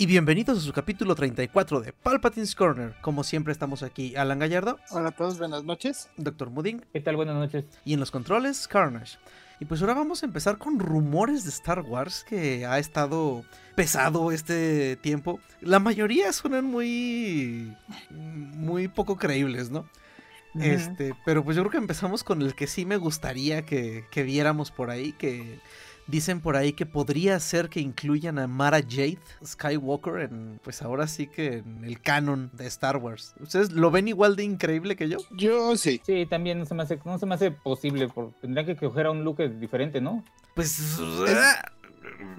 Y bienvenidos a su capítulo 34 de Palpatine's Corner. Como siempre estamos aquí, Alan Gallardo. Hola a todos, buenas noches. Doctor Mudding. ¿Qué tal? Buenas noches. Y en los controles, Carnage. Y pues ahora vamos a empezar con rumores de Star Wars que ha estado pesado este tiempo. La mayoría suenan muy muy poco creíbles, ¿no? Este, pero pues yo creo que empezamos con el que sí me gustaría que, que viéramos por ahí, que Dicen por ahí que podría ser que incluyan a Mara Jade Skywalker en, pues ahora sí que en el canon de Star Wars. ¿Ustedes lo ven igual de increíble que yo? Yo sí. Sí, también no se me hace, no se me hace posible, porque tendría que coger a un look diferente, ¿no? Pues... Ah,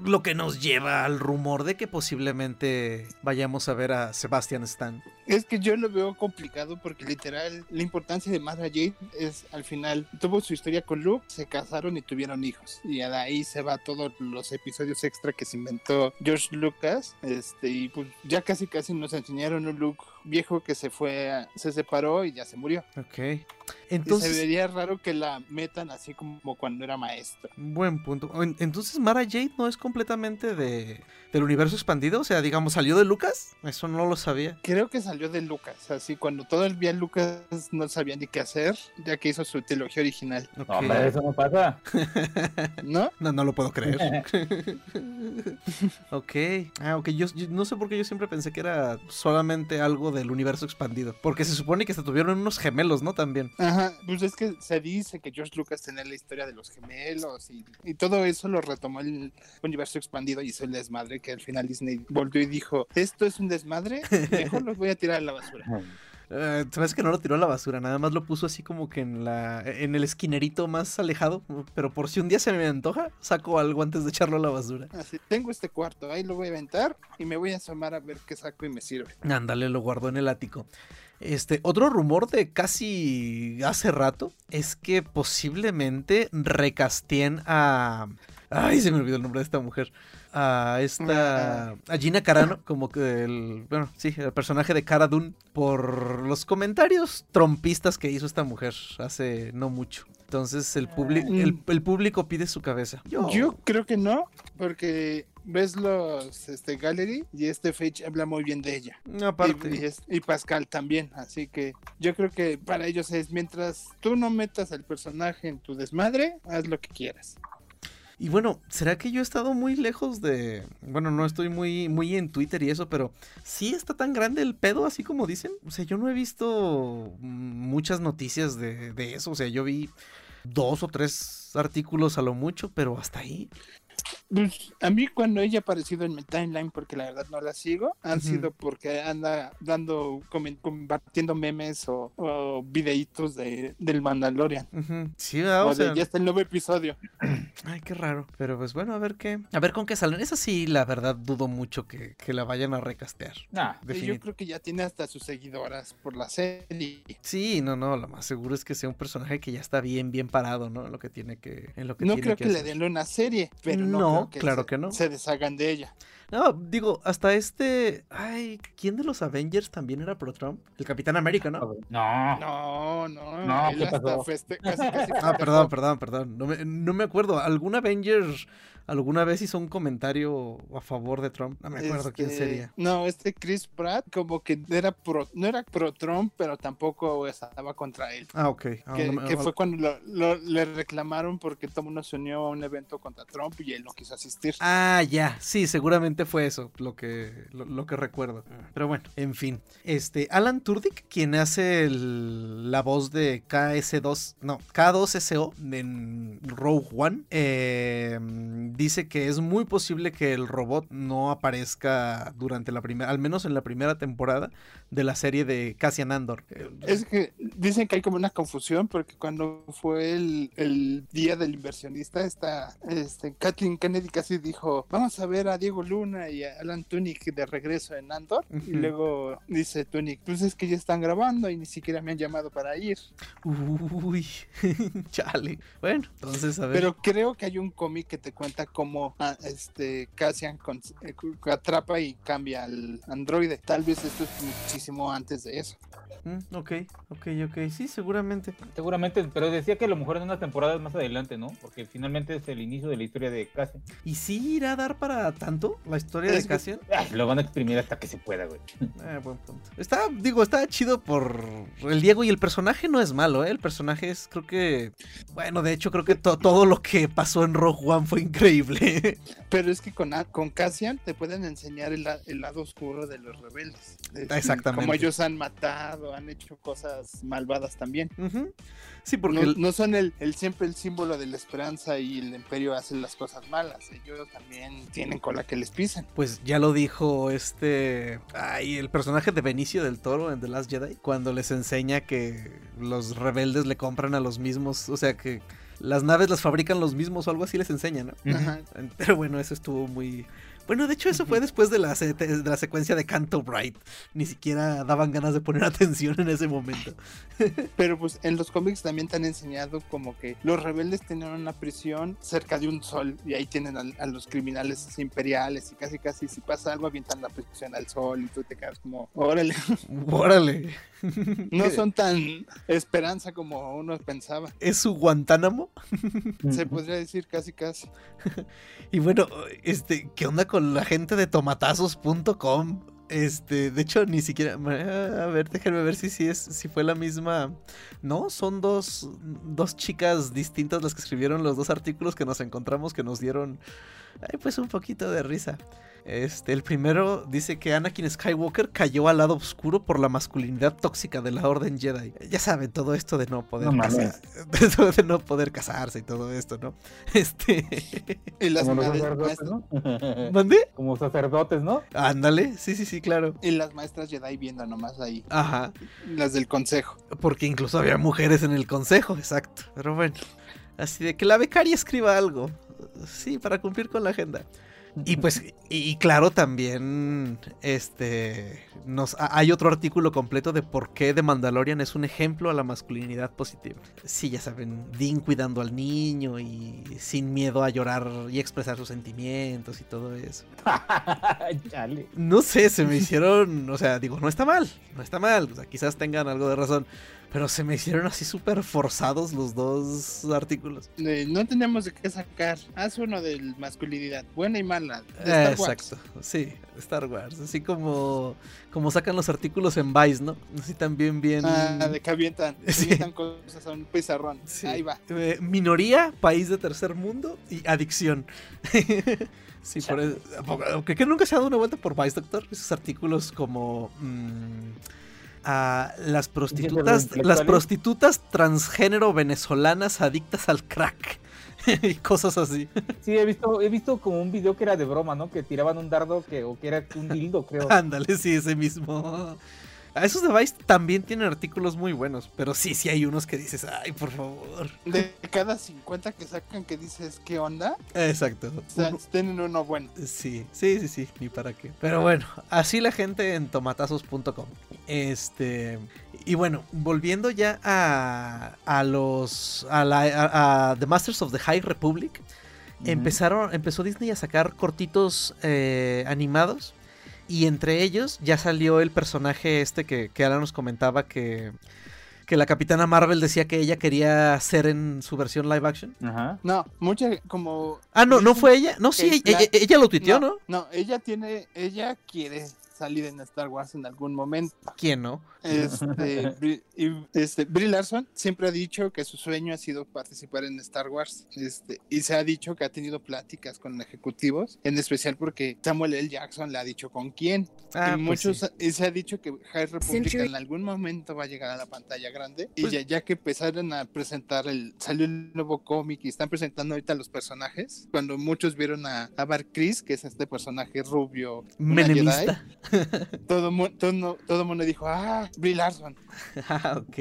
lo que nos lleva al rumor de que posiblemente vayamos a ver a Sebastian Stan. Es que yo lo veo complicado porque literal la importancia de Mara Jade es al final tuvo su historia con Luke, se casaron y tuvieron hijos y de ahí se va todos los episodios extra que se inventó George Lucas, este y pues ya casi casi nos enseñaron un Luke viejo que se fue, se separó y ya se murió. Ok. Entonces, se vería raro que la metan así como cuando era maestra. Buen punto. Entonces Mara Jade no es completamente de del universo expandido, o sea, digamos, salió de Lucas. Eso no lo sabía. Creo que salió de Lucas, así cuando todo el día Lucas no sabía ni qué hacer, ya que hizo su trilogía original. No, eso no pasa. ¿No? No, no lo puedo creer. ok. Ah, ok. Yo, no sé por qué yo siempre pensé que era solamente algo del universo expandido. Porque se supone que se tuvieron unos gemelos, ¿no? También. Ajá. Pues es que se dice que George Lucas tenía la historia de los gemelos y, y todo eso lo retomó el universo expandido y hizo el desmadre que al final Disney volvió y dijo, esto es un desmadre, mejor los voy a tirar a la basura. Uh, Sabes que no lo tiró a la basura, nada más lo puso así como que en la en el esquinerito más alejado, pero por si un día se me antoja, saco algo antes de echarlo a la basura. Así, tengo este cuarto, ahí lo voy a aventar y me voy a asomar a ver qué saco y me sirve. Ándale, lo guardo en el ático. Este, otro rumor de casi hace rato es que posiblemente recastien a Ay, se me olvidó el nombre de esta mujer a esta a Gina Carano como que el bueno sí el personaje de Cara Dune por los comentarios trompistas que hizo esta mujer hace no mucho entonces el, mm. el, público pide su cabeza yo. creo que no porque ves los este gallery y este Fage habla muy bien de ella aparte y, y, Pascal también así que yo creo que para ellos es mientras tú no metas al personaje en tu desmadre haz lo que quieras y bueno, ¿será que yo he estado muy lejos de... Bueno, no estoy muy, muy en Twitter y eso, pero sí está tan grande el pedo así como dicen. O sea, yo no he visto muchas noticias de, de eso. O sea, yo vi dos o tres artículos a lo mucho, pero hasta ahí. Pues, a mí cuando ella ha aparecido en mi timeline, porque la verdad no la sigo, han sido porque anda dando, compartiendo memes o, videitos de, del Mandalorian. Sí, o, sea... ya está el nuevo episodio. Ay, qué raro. Pero pues bueno, a ver qué. A ver con qué salen. Esa sí, la verdad, dudo mucho que, la vayan a recastear. Nah, yo creo que ya tiene hasta sus seguidoras por la serie. Sí, no, no, lo más seguro es que sea un personaje que ya está bien, bien parado, ¿no? En lo que tiene que. En lo que no creo que, le den una serie, pero no claro que no. Se deshagan de ella. No, digo, hasta este. Ay, ¿quién de los Avengers también era pro Trump? El Capitán América, ¿no? No. No, no. no ah, perdón, perdón, perdón. No me, no me acuerdo. ¿Algún Avenger alguna vez hizo un comentario a favor de Trump. No me acuerdo quién este, sería. No, este Chris Pratt como que era pro, no era pro Trump, pero tampoco estaba contra él. Ah, ok. Ah, que, fue cuando le reclamaron porque todo mundo se unió a un evento contra Trump y él no quiso asistir. Ah, ya. Sí, seguramente fue eso lo que, lo, que recuerdo. Pero bueno, en fin. Este, Alan Turdick, quien hace la voz de KS2, no, K2SO en Rogue One, eh dice que es muy posible que el robot no aparezca durante la primera, al menos en la primera temporada, de la serie de Cassian Andor. Es que dicen que hay como una confusión porque cuando fue el, el día del inversionista, esta, este, Kathleen Kennedy casi dijo, vamos a ver a Diego Luna y a Alan Tudyk de regreso en Andor. Y luego dice Tudyk, pues es que ya están grabando y ni siquiera me han llamado para ir. Uy, chale. Bueno, entonces a ver. Pero creo que hay un cómic que te cuenta cómo ah, este Cassian con- eh, atrapa y cambia al androide. Tal vez esto es muchísimo antes de eso. Mm, ok, ok, ok. Sí, seguramente. Seguramente, pero decía que a lo mejor en unas temporadas más adelante, ¿no? Porque finalmente es el inicio de la historia de Cassian. ¿Y sí irá a dar para tanto la historia de que- Cassian? Ay, lo van a exprimir hasta que se pueda, güey. Eh, buen punto. Está, digo, está chido por el Diego y el personaje no es malo, ¿eh? El personaje es, creo que, bueno, de hecho creo que to- todo lo que pasó en Rogue One fue increíble. Pero es que con, con Cassian te pueden enseñar el, la- el lado oscuro de los rebeldes. Es- Exactamente. Como ellos han matado, han hecho cosas malvadas también. Sí, porque No, el- no son el, el siempre el símbolo de la esperanza y el imperio hace las cosas malas. Ellos también tienen cola que les pisen. pues ya lo dijo este, ay, el personaje de Benicio del Toro en The Last Jedi, cuando les enseña que los rebeldes le compran a los mismos, o sea que las naves las fabrican los mismos o algo así les enseña, ¿no? Ajá. Pero bueno, eso estuvo muy... Bueno, de hecho eso fue después de la, de la secuencia de Canto Bright. Ni siquiera daban ganas de poner atención en ese momento. Pero pues en los cómics también te han enseñado como que los rebeldes tenían una prisión cerca de un sol y ahí tienen a, los criminales imperiales y casi casi si pasa algo avientan la prisión al sol y tú te quedas como, órale, Órale. no son tan esperanza como uno pensaba. ¿Es su Guantánamo? Se podría decir casi casi. Y bueno, este, ¿qué onda con la gente de tomatazos.com? Este, de hecho, ni siquiera. A ver, déjenme ver si, si, es, si fue la misma. No, son dos, dos chicas distintas las que escribieron los dos artículos que nos encontramos que nos dieron. Ay, pues un poquito de risa. Este, el primero dice que Anakin Skywalker cayó al lado oscuro por la masculinidad tóxica de la Orden Jedi. Ya saben, todo esto de no poder No casar- de no poder casarse y todo esto, ¿no? Este. Y las, Como madres- sacerdotes, ¿no? ¿Mandé? Como sacerdotes, ¿no? Ándale, sí, sí, sí, claro. y las maestras Jedi viendo nomás ahí, Ajá, las del consejo. porque incluso había mujeres en el consejo, exacto. Pero bueno, así de que la becaria escriba algo. Sí, para cumplir con la agenda. Y pues, y, claro, también este nos ha- hay otro artículo completo de por qué The Mandalorian es un ejemplo a la masculinidad positiva. Sí, ya saben, Dean cuidando al niño y sin miedo a llorar y expresar sus sentimientos y todo eso. No sé, se me hicieron, o sea, digo, no está mal, no está mal, o sea, quizás tengan algo de razón, pero se me hicieron así súper forzados los dos artículos. De, no tenemos de qué sacar. Haz uno de masculinidad, buena y mala. de Star Wars. Exacto, sí, Star Wars, así como, como sacan los artículos en Vice, ¿no? Así también bien... Ah, de que avientan, Sí. avientan cosas a un pizarrón. Sí. Ahí va. Eh, minoría, país de tercer mundo y adicción. sí, por eso. Aunque que nunca se ha dado una vuelta por Vice, doctor. Esos artículos como. mm, a las prostitutas. Las prostitutas transgénero venezolanas adictas al crack. y cosas así. Sí, he visto, he visto como un video que era de broma, ¿no? Que tiraban un dardo que, o que era un dildo, creo. Ándale, sí, ese mismo. A esos de Vice también tienen artículos muy buenos. Pero sí, sí hay unos que dices, ay, por favor. De cada 50 que sacan que dices, ¿qué onda? Exacto. O sea, tienen uno bueno. Sí, sí, sí, sí, ni para qué. Pero bueno, así la gente en tomatazos.com. Este. Y bueno, volviendo ya a, a los. A, la, a- a The Masters of the High Republic. Empezaron, empezó Disney a sacar cortitos eh, animados. Y entre ellos ya salió el personaje este que, que Alan nos comentaba que, que la Capitana Marvel decía que ella quería hacer en su versión live action. Ajá. No, mucha como... Ah, no, no fue ella. No, sí, ella, la- ella- ella lo tuiteó, ¿no? No, ella tiene, ella quiere salir en Star Wars en algún momento. ¿Quién no? Este, este, Brie Larson siempre ha dicho que su sueño ha sido participar en Star Wars. Este, y se ha dicho que ha tenido pláticas con ejecutivos, en especial porque Samuel L. Jackson le ha dicho con quién. Ah, y, pues muchos, sí. y se ha dicho que High Republic en algún momento va a llegar a la pantalla grande. Y Pues- ya, ya que empezaron a presentar el. Salió el nuevo cómic y están presentando ahorita los personajes. Cuando muchos vieron a, a Bar Chris, que es este personaje rubio, una Jedi, Menemista. todo, mu- todo, mundo dijo, ah, Brie Larson. Ah, ok.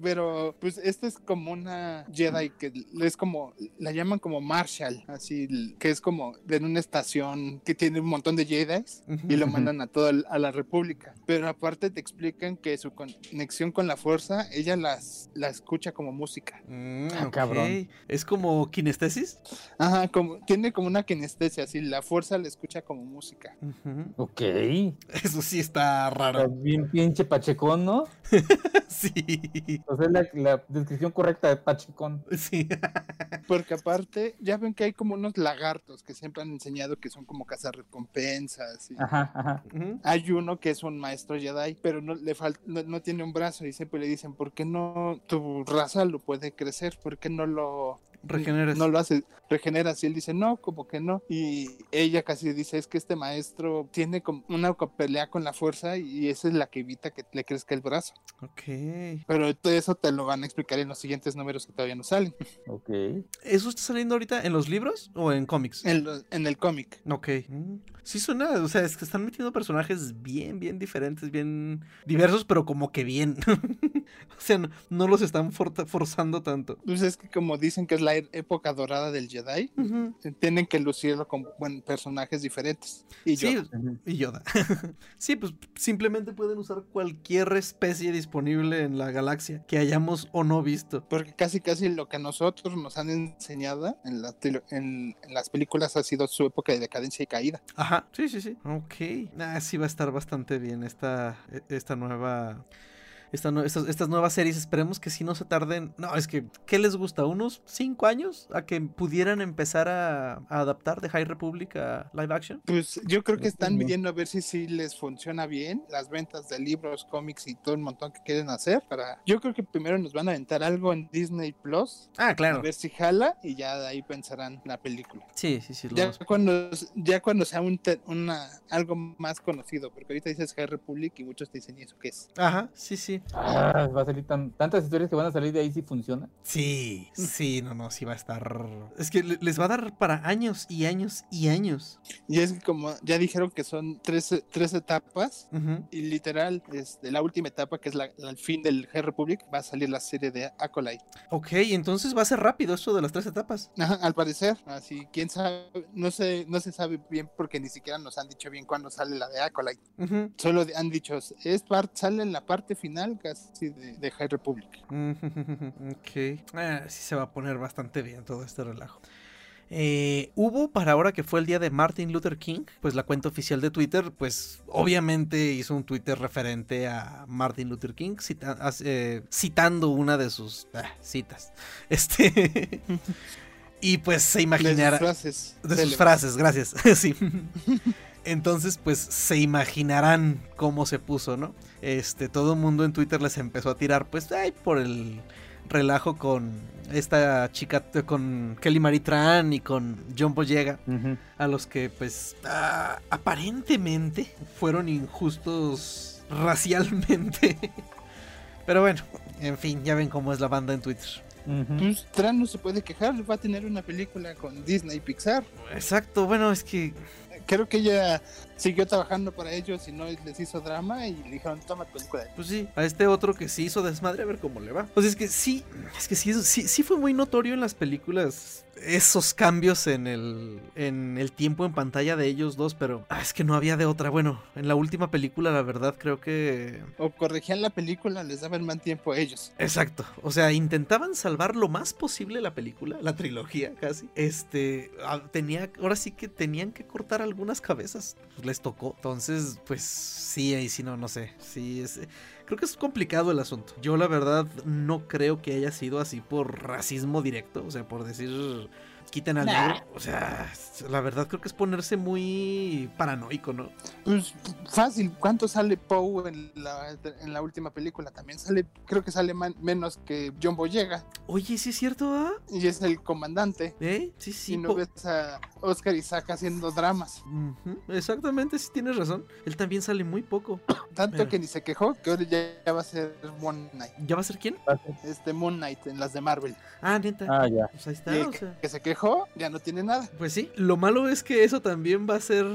Pero pues esta es como una Jedi que es como, la llaman como Marshall, así, que es como de una estación que tiene un montón de Jedi y lo mandan a toda a la República. Pero aparte te explican que su conexión con la fuerza, ella las, la escucha como música. Mm, Ah, cabrón. ¿Es como kinestesis? Ajá, como, tiene como una kinestesia, así, la fuerza la escucha como música. Ujú. Ok. Eso sí está Está raro. bien pinche pachecón, ¿no? Sí. O sea, es la, la descripción correcta de pachecón. Sí. Porque aparte, ya ven que hay como unos lagartos que siempre han enseñado que son como cazarrecompensas. y- Ajá, ajá. Hay uno que es un maestro Jedi, pero no le falta, no, no tiene un brazo y siempre le dicen, ¿por qué no tu raza lo puede crecer? ¿Por qué no lo Regeneras. no lo hace, regeneras? Y él dice, no, como que no. Y ella casi dice, es que este maestro tiene como una pelea con la fuerza y esa es la que evita que le crezca el brazo. Ok. Pero todo eso te lo van a explicar en los siguientes números que todavía no salen, Ok. ¿Eso está saliendo ahorita en los libros o en cómics? en, lo- en el cómic. Ok. Mm. Sí suena, o sea, es que están metiendo personajes bien, bien diferentes, bien diversos, pero como que bien. o sea, no, no los están forzando tanto. Pues es que como dicen que es la e- época dorada del Jedi, Ujú. tienen que lucirlo con buen, personajes diferentes. Y Sí, Yoda. sí, pues simplemente pueden usar cualquier especie disponible en la galaxia que hayamos o no visto. porque casi casi lo que a nosotros nos han enseñado en, la tele- en- en las películas ha sido su época de decadencia y caída. Ajá, sí, sí, sí. Ok. Ah, sí va a estar bastante bien esta, e- esta nueva... esta estas, estas nuevas series. Esperemos que sí no se tarden. No, es que, ¿qué les gusta? ¿Unos cinco años a que pudieran empezar a, a adaptar de High Republic a live action? Pues yo creo que están midiendo a ver si sí les funciona bien las ventas de libros, cómics y todo el montón que quieren hacer. Para... Yo creo que primero nos van a aventar algo en Disney Plus, Ah, a claro. ver si jala y ya de ahí pensarán la película. Sí, sí, sí. Ya cuando, ya cuando sea un te- una, algo más conocido, porque ahorita dices High Republic y muchos te dicen, ¿y eso qué es? Ajá, sí, sí. Ah, va a salir tan, tantas historias que van a salir de ahí si funciona. Sí, sí, no, no, sí va a estar. Es que le- les va a dar para años y años y años. Y es que como ya dijeron que son tres, tres etapas, Ujú. y literal, este, la última etapa, que es la, la- el fin del High Republic, va a salir la serie de Acolyte. Ok, entonces va a ser rápido esto de las tres etapas. Ajá, al parecer, así, quién sabe, no se, no se sabe bien porque ni siquiera nos han dicho bien cuándo sale la de Acolyte. Ujú. Solo de- han dicho, es par- sale en la parte final casi de, de High Republic. ok. Ah, sí se va a poner bastante bien todo este relajo. Eh, hubo para ahora que fue el día de Martin Luther King, pues la cuenta oficial de Twitter, pues obviamente hizo un Twitter referente a Martin Luther King, cita- eh, citando una de sus ah, citas. Este. y pues se De sus imaginará. frases. De sus frases, gracias. sí. Entonces, pues se imaginarán cómo se puso, ¿no? Este, todo el mundo en Twitter les empezó a tirar, pues, ay, por el relajo con esta chica, con Kelly Marie Tran y con John Boyega, a los que, pues, ah, aparentemente fueron injustos racialmente. Pero bueno, en fin, ya ven cómo es la banda en Twitter. Pues Tran no se puede quejar, va a tener una película con Disney y Pixar. Exacto, bueno, es que Creo que ella siguió trabajando para ellos y no les hizo drama y le dijeron, toma película. Pues sí, a este otro que sí hizo desmadre, a ver cómo le va. Pues es que sí, es que sí, sí, sí fue muy notorio en las películas esos cambios en el, en el tiempo en pantalla de ellos dos, pero ah, es que no había de otra. Bueno, en la última película, la verdad, creo que... O corregían la película, les daban más tiempo a ellos. Exacto, o sea, intentaban salvar lo más posible la película, la trilogía casi. Este, ah, tenía, ahora sí que tenían que cortar algunas cabezas, pues les tocó. Entonces, pues sí, ahí sí no, no sé. Sí, es, creo que es complicado el asunto. Yo la verdad no creo que haya sido así por racismo directo, o sea, por decir quiten al Nah. negro. O sea, la verdad creo que es ponerse muy paranoico, ¿no? Pues fácil, ¿cuánto sale Poe en la, en la última película? También sale, creo que sale man- menos que John Boyega Oye, sí es cierto, ¿ah? y es el comandante. ¿Eh? Sí, sí. y no po- ves a Oscar Isaac haciendo dramas. Exactamente, sí tienes razón. Él también sale muy poco. Tanto que ni se quejó que ahora ya, ya va a ser Moon Knight. ¿Ya va a ser quién? Este Moon Knight en las de Marvel. Ah, neta. Ah, ya. Pues ahí está, o que, sea. que se quejó ya no tiene nada. Pues sí, lo malo es que eso también va a ser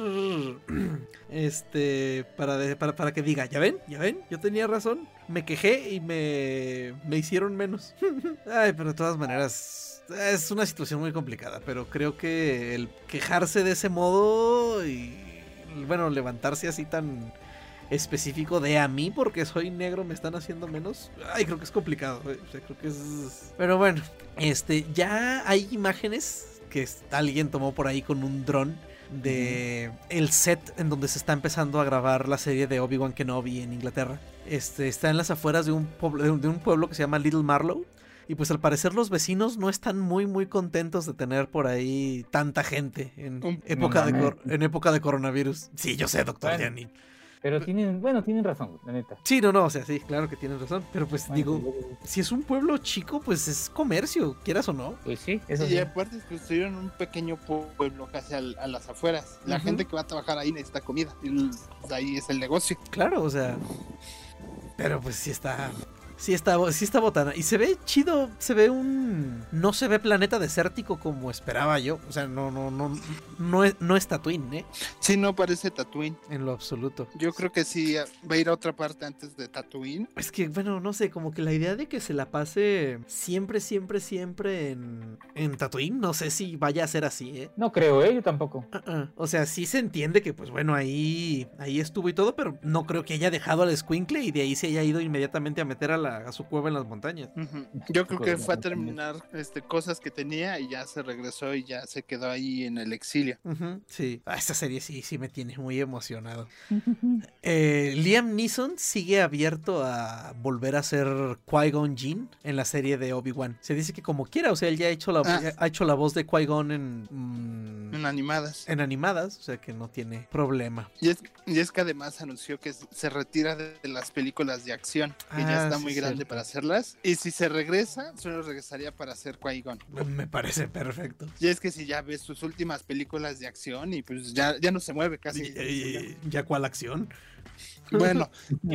este para, para, para que diga, ya ven, ya ven, yo tenía razón, me quejé y me, me hicieron menos. Ay, pero de todas maneras es una situación muy complicada, pero creo que el quejarse de ese modo y bueno, levantarse así tan específico de a mí porque soy negro me están haciendo menos. Ay, creo que es complicado. eh, o sea, creo que es... Pero bueno, este, ya hay imágenes que alguien tomó por ahí con un dron de el set en donde se está empezando a grabar la serie de Obi-Wan Kenobi en Inglaterra. Este, está en las afueras de un, pueblo, de un- pueblo que se llama Little Marlow. Y pues al parecer los vecinos no están muy muy contentos de tener por ahí tanta gente en Un- época, de, en época de coronavirus. Sí, yo sé, doctor Bueno. Gianni. Pero tienen, bueno, tienen razón, la neta. Sí, no, no, o sea, sí, claro que tienes razón. Pero pues Bueno, digo, si es un pueblo chico, pues es comercio, quieras o no. Pues sí, eso y sí. aparte construyeron un pequeño pueblo casi al- a las afueras. La gente que va a trabajar ahí necesita comida. Y ahí es el negocio. Claro, o sea. Pero pues sí está. Sí está, sí está botana. Y se ve chido. Se ve un. No se ve planeta desértico como esperaba yo. O sea, no, no, no. No es, no es Tatooine, ¿eh? Sí, no parece Tatooine. En lo absoluto. Yo creo que sí va a ir a otra parte antes de Tatooine. Es que, bueno, no sé, como que la idea de que se la pase siempre, siempre, siempre en, en Tatooine, no sé si vaya a ser así, ¿eh? No creo, ¿eh? Yo tampoco. Ah. O sea, sí se entiende que, pues bueno, ahí, ahí estuvo y todo, pero no creo que haya dejado al Squinkle y de ahí se haya ido inmediatamente a meter a, la, a su cueva en las montañas. Yo creo que fue a terminar este, cosas que tenía y ya se regresó y ya se quedó ahí en el exilio. Sí, Ah, esta serie sí, sí me tiene muy emocionado. Eh, Liam Neeson sigue abierto a volver a ser Qui-Gon Jinn en la serie de Obi-Wan. Se dice que como quiera, o sea, él ya ha hecho la, Ah. ha hecho la voz de Qui-Gon en, mm, En animadas. en animadas, o sea que no tiene problema. Y es, y es que además anunció que se retira de, de las películas de acción, que Ah, ya está sí, muy cierto. grande para hacerlas. Y si se regresa, solo regresaría para hacer Qui-Gon. Me parece perfecto. Y es que si ya ves sus últimas películas de acción y pues ya, ya no se mueve casi. Y- y- ¿Ya cuál acción? Bueno,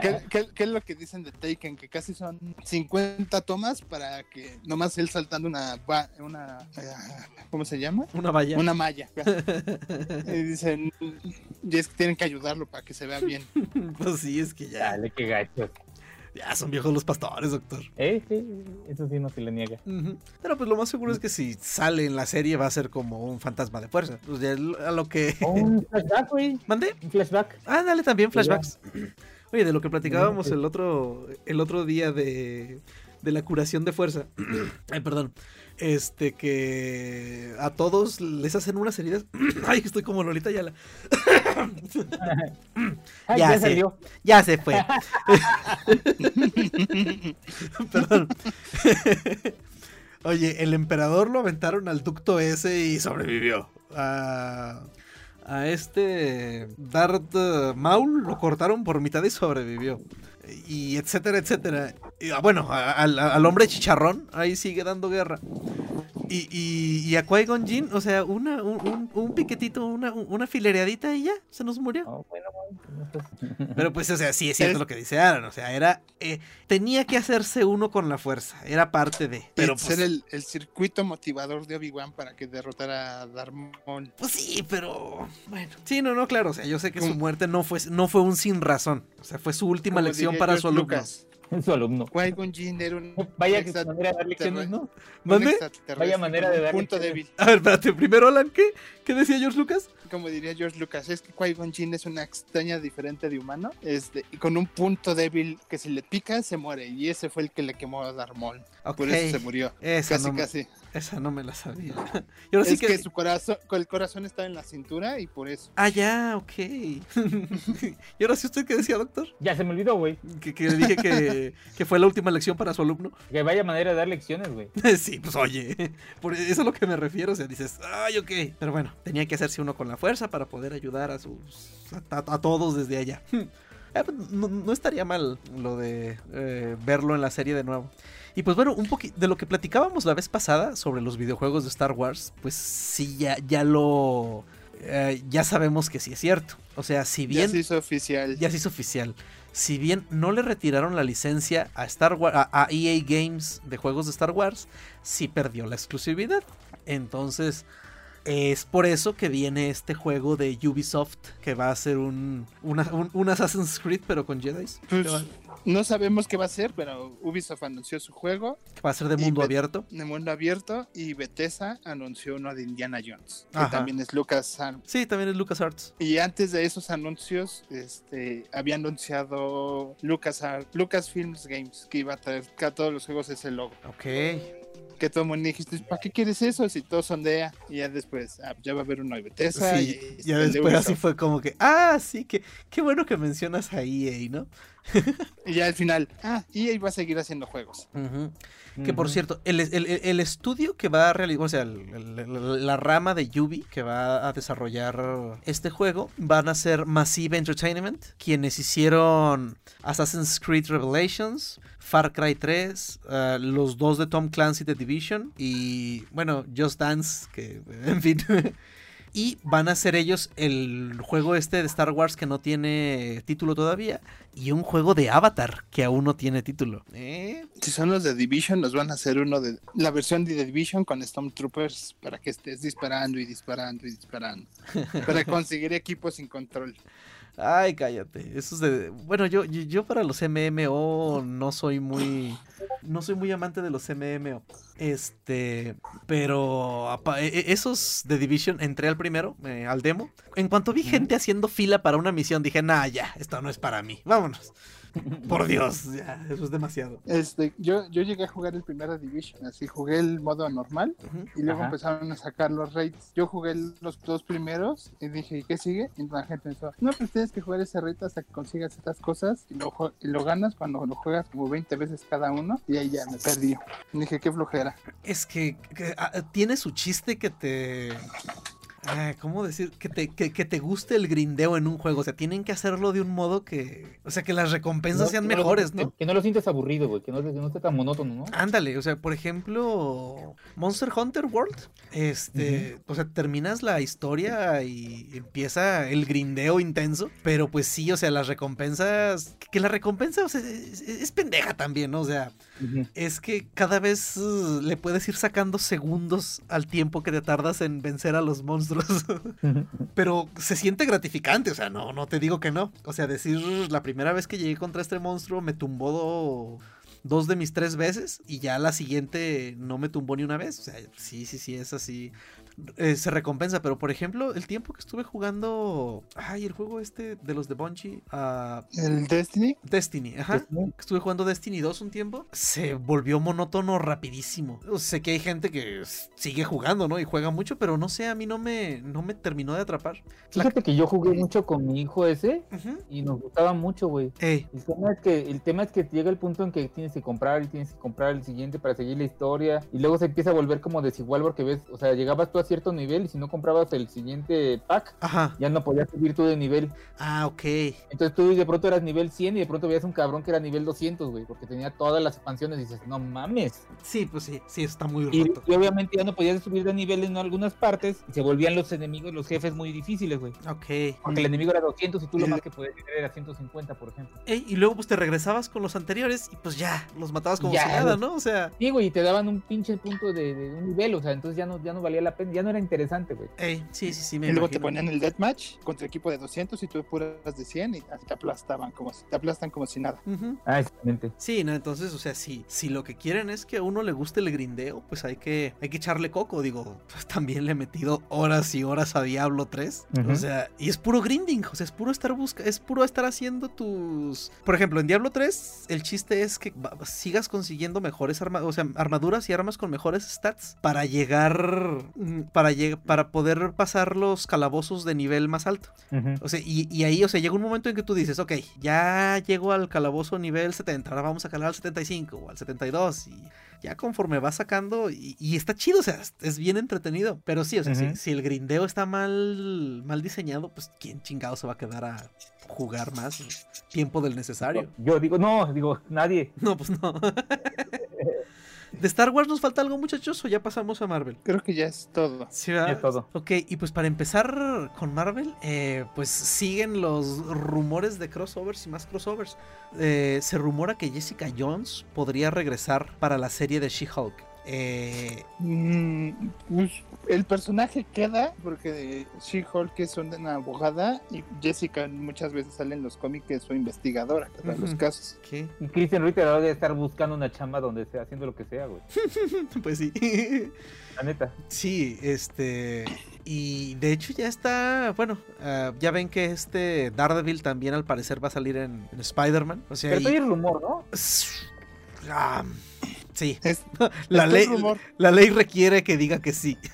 ¿qué, qué, qué es lo que dicen de Taken? Que casi son 50 tomas para que nomás él saltando una... una ah, ¿Cómo se llama? Una valla. Una malla. Y dicen, y es que tienen que ayudarlo para que se vea bien. pues sí, es que ya, Dale, qué gacho. Ya son viejos los pastores, doctor. Eh, sí, eso sí no se le niega. Pero pues lo más seguro es que si sale en la serie va a ser como un fantasma de fuerza. Pues ya a lo que... Un flashback, güey. ¿Mandé? Un flashback. Ah, dale también flashbacks. Oye, de lo que platicábamos el otro, el otro día de, de la curación de fuerza. Ay, perdón. Este que a todos les hacen unas heridas. Ay, estoy como Lolita Yala. Ay, Ya ya, sé. salió. Ya se fue. Perdón. Oye, el emperador lo aventaron al ducto ese y sobrevivió. A, a este Darth Maul lo cortaron por mitad y sobrevivió. Y etcétera, etcétera. Y, ah, bueno, a- al, al hombre chicharrón ahí sigue dando guerra. Y, y, y a Qui-Gon Jinn, o sea, una, un, un- un piquetito, una, una filereadita y ya, se nos murió. No, bueno, güey, no estás- Pero pues, o sea, sí es cierto Es- lo que dice Aaron. O sea, era. eh, tenía que hacerse uno con la fuerza. Era parte de. Pero pues, ser el, el circuito motivador de Obi-Wan para que derrotara a Darth Maul. pues sí, pero. Bueno. Sí, no, no, claro. O sea, yo sé que su muerte no fue, no fue un sin razón. O sea, fue su última Como lección para George su alumno. Lucas. Es su alumno. Qui-Gon Jinn era un, Vaya que manera de dar lecciones, ¿no? extraterrestre Vaya manera de un dar punto lecciones. débil. A ver, espérate. Primero, Alan, ¿qué? ¿Qué decía George Lucas? Como diría George Lucas, es que Qui-Gon Jinn es una extraña diferente de humano, este, y con un punto débil que si le pica se muere, y ese fue el que le quemó a Darth Maul. Ok. Por eso se murió. Casi, no, me- casi. Esa no me la sabía. Y ahora sí es que... su corazón, el corazón está en la cintura y por eso. Ah, ya, ok. y ahora sí, ¿usted qué decía, doctor? Ya se me olvidó, güey. Que, que le dije que, que fue la última lección para su alumno. Que vaya manera de dar lecciones, güey. Sí, pues oye, por eso es a lo que me refiero, o sea, dices, ay, ok. Pero bueno, tenía que hacerse uno con la fuerza para poder ayudar a sus, a, a- a todos desde allá. Eh, pues, no, no estaría mal lo de eh, verlo en la serie de nuevo. Y pues bueno, un poquito de lo que platicábamos la vez pasada sobre los videojuegos de Star Wars, pues sí, ya, ya lo... eh, ya sabemos que sí es cierto. O sea, si Ya bien se hizo oficial. ya se hizo oficial. Si bien no le retiraron la licencia a Star Wars, a, a EA Games de juegos de Star Wars, sí perdió la exclusividad. Entonces, es por eso que viene este juego de Ubisoft que va a ser un, una- un, un Assassin's Creed pero con Jedi. Pues, no sabemos qué va a ser, pero Ubisoft anunció su juego va a ser de mundo abierto. de mundo abierto y Bethesda anunció uno de Indiana Jones, que Ajá. también es Lucas Sí, también es LucasArts. Y antes de esos anuncios, este, había anunciado Lucas Lucasfilms Games que iba a traer a todos los juegos ese logo. Ok. Que todo el mundo dijiste, ¿para qué quieres eso? Si todos son de EA. Y ya después, ah, ya va a haber de Bethesda. Sí, y ya de después así fue como que, ah, sí, que qué bueno que mencionas a EA, ¿no? Y ya al final, ah, EA va a seguir haciendo juegos. Que por cierto, el, el- estudio que va a realizar, o sea, el- el- la rama de Yubi que va a desarrollar este juego van a ser Massive Entertainment, quienes hicieron Assassin's Creed Revelations, Far Cry 3, eh, los dos de Tom Clancy The Division y, bueno, Just Dance, que, en fin. Y van a ser ellos el juego este de Star Wars que no tiene título todavía. Y un juego de Avatar que aún no tiene título. ¿Eh? Si son los de Division, nos van a hacer uno de la versión de The Division con Stormtroopers para que estés disparando y disparando y disparando. para conseguir equipos sin control. Ay, cállate. Eso es de. Bueno, yo, yo, yo para los MMO no soy muy. No soy muy amante de los MMO. Este. Pero apa- e- e- esos de Division entré al primero, eh, al demo. En cuanto vi gente haciendo fila para una misión, dije, nah, ya, esto no es para mí. Vámonos. Por Dios, ya, eso es demasiado. Este, yo, yo llegué a jugar el primer Division, así jugué el modo normal y luego Ajá. empezaron a sacar los raids. Yo jugué los dos primeros y dije, ¿y qué sigue? Y la gente pensó, no, pues tienes que jugar ese raid hasta que consigas estas cosas y lo, y lo ganas cuando lo juegas como 20 veces cada uno y ahí ya me perdí. Dije, qué flojera. Es que, que, ah, tiene su chiste que te. ¿Cómo decir? Que te, que, que te guste el grindeo en un juego. O sea, tienen que hacerlo de un modo que. O sea, que las recompensas No, sean que mejores, ¿no? Que, no lo sientes aburrido, güey. Que no, que no esté tan monótono, ¿no? Ándale, o sea, por ejemplo, Monster Hunter World, este, o sea, terminas la historia y empieza el grindeo intenso, pero pues sí, o sea, las recompensas, que la recompensa, o sea, es, es pendeja también, ¿no? O sea, Es que cada vez uh, le puedes ir sacando segundos al tiempo que te tardas en vencer a los monstruos. Pero se siente gratificante, o sea, no, no te digo que no. O sea, decir la primera vez que llegué contra este monstruo me tumbó do- dos de mis tres veces y ya la siguiente no me tumbó ni una vez. O sea, sí, sí, sí, es así. Eh, se recompensa, pero por ejemplo, el tiempo que estuve jugando. Ay, el juego este de los de Bungie. ah, El Destiny, Destiny, ajá. Destiny. Estuve jugando Destiny 2 un tiempo. Se volvió monótono rapidísimo. O sé que hay gente que sigue jugando, ¿no? Y juega mucho, pero no sé, a mí no me, no me terminó de atrapar. La- Fíjate que yo jugué mucho con mi hijo ese y nos gustaba mucho, güey. Ey, El tema, es que, el tema es que llega el punto en que tienes que comprar y tienes que comprar el siguiente para seguir la historia y luego se empieza a volver como desigual porque ves, o sea, llegabas tú a cierto nivel y si no comprabas el siguiente pack ajá. ya no podías subir tú de nivel. Ah, ok. Entonces tú de pronto eras nivel 100 y de pronto veías un cabrón que era nivel 200, güey, porque tenía todas las expansiones y dices, no mames. Sí, pues sí, sí, está muy roto. y obviamente ya no podías subir de nivel en algunas partes y se volvían los enemigos, los jefes muy difíciles, güey. Ok. Porque el enemigo era 200 y tú lo más que podías tener era 150, por ejemplo. Ey, y luego pues te regresabas con los anteriores y pues ya, los matabas como Ya, si nada, ¿no? O sea, Sí, güey, y te daban un pinche punto de, de un nivel, o sea, entonces ya no, ya no valía la pena, ya no era interesante, güey. ey, sí, sí, sí, me y luego te ponían el deathmatch contra equipo de 200 y tú puras de 100 y te aplastaban como si, te aplastan como si nada. Ujú. Ah, exactamente. Sí, no, entonces, o sea, si, si lo que quieren es que a uno le guste el grindeo, pues hay que, hay que echarle coco. Digo, pues también le he metido horas y horas a Diablo 3. Ujú. O sea, y es puro grinding, o sea, es puro estar busca, es puro estar haciendo tus. Por ejemplo, en Diablo 3, el chiste es que sigas consiguiendo mejores arma- o sea, armaduras y armas con mejores stats para llegar. Para, para poder pasar los calabozos de nivel más alto. O sea, y, y ahí, o sea, llega un momento en que tú dices, ok, ya llego al calabozo nivel 70, ahora vamos a calar al 75 o al 72 y ya conforme vas sacando y, y está chido, o sea, es- bien entretenido. Pero sí, o sea, si- Ujú. si, el grindeo está mal, mal diseñado, pues ¿quién chingado se va a quedar a jugar más tiempo del necesario? Yo digo, no, digo, nadie. No, pues no. ¿De Star Wars nos falta algo, muchachos, o ya pasamos a Marvel? Creo que ya es todo. Sí, ¿verdad? Ya es todo. Ok, y pues para empezar con Marvel, eh, pues siguen los rumores de crossovers y más crossovers. Eh, se rumora que Jessica Jones podría regresar para la serie de She-Hulk. Eh, Mm, pues, el personaje queda porque She-Hulk es una abogada y Jessica muchas veces sale en los cómics que es su investigadora para los Ujú. casos. ¿qué? Y Christian Ritter ahora debe estar buscando una chamba donde sea, haciendo lo que sea, güey. Pues sí. La neta. Sí, este. Y de hecho ya está. Bueno, ah, ya ven que este Daredevil también al parecer va a salir en, en Spider-Man. O sea, Pero y- todavía es rumor, ¿no? Ah, sí. Es, La ley, rumor. la ley requiere que diga que sí.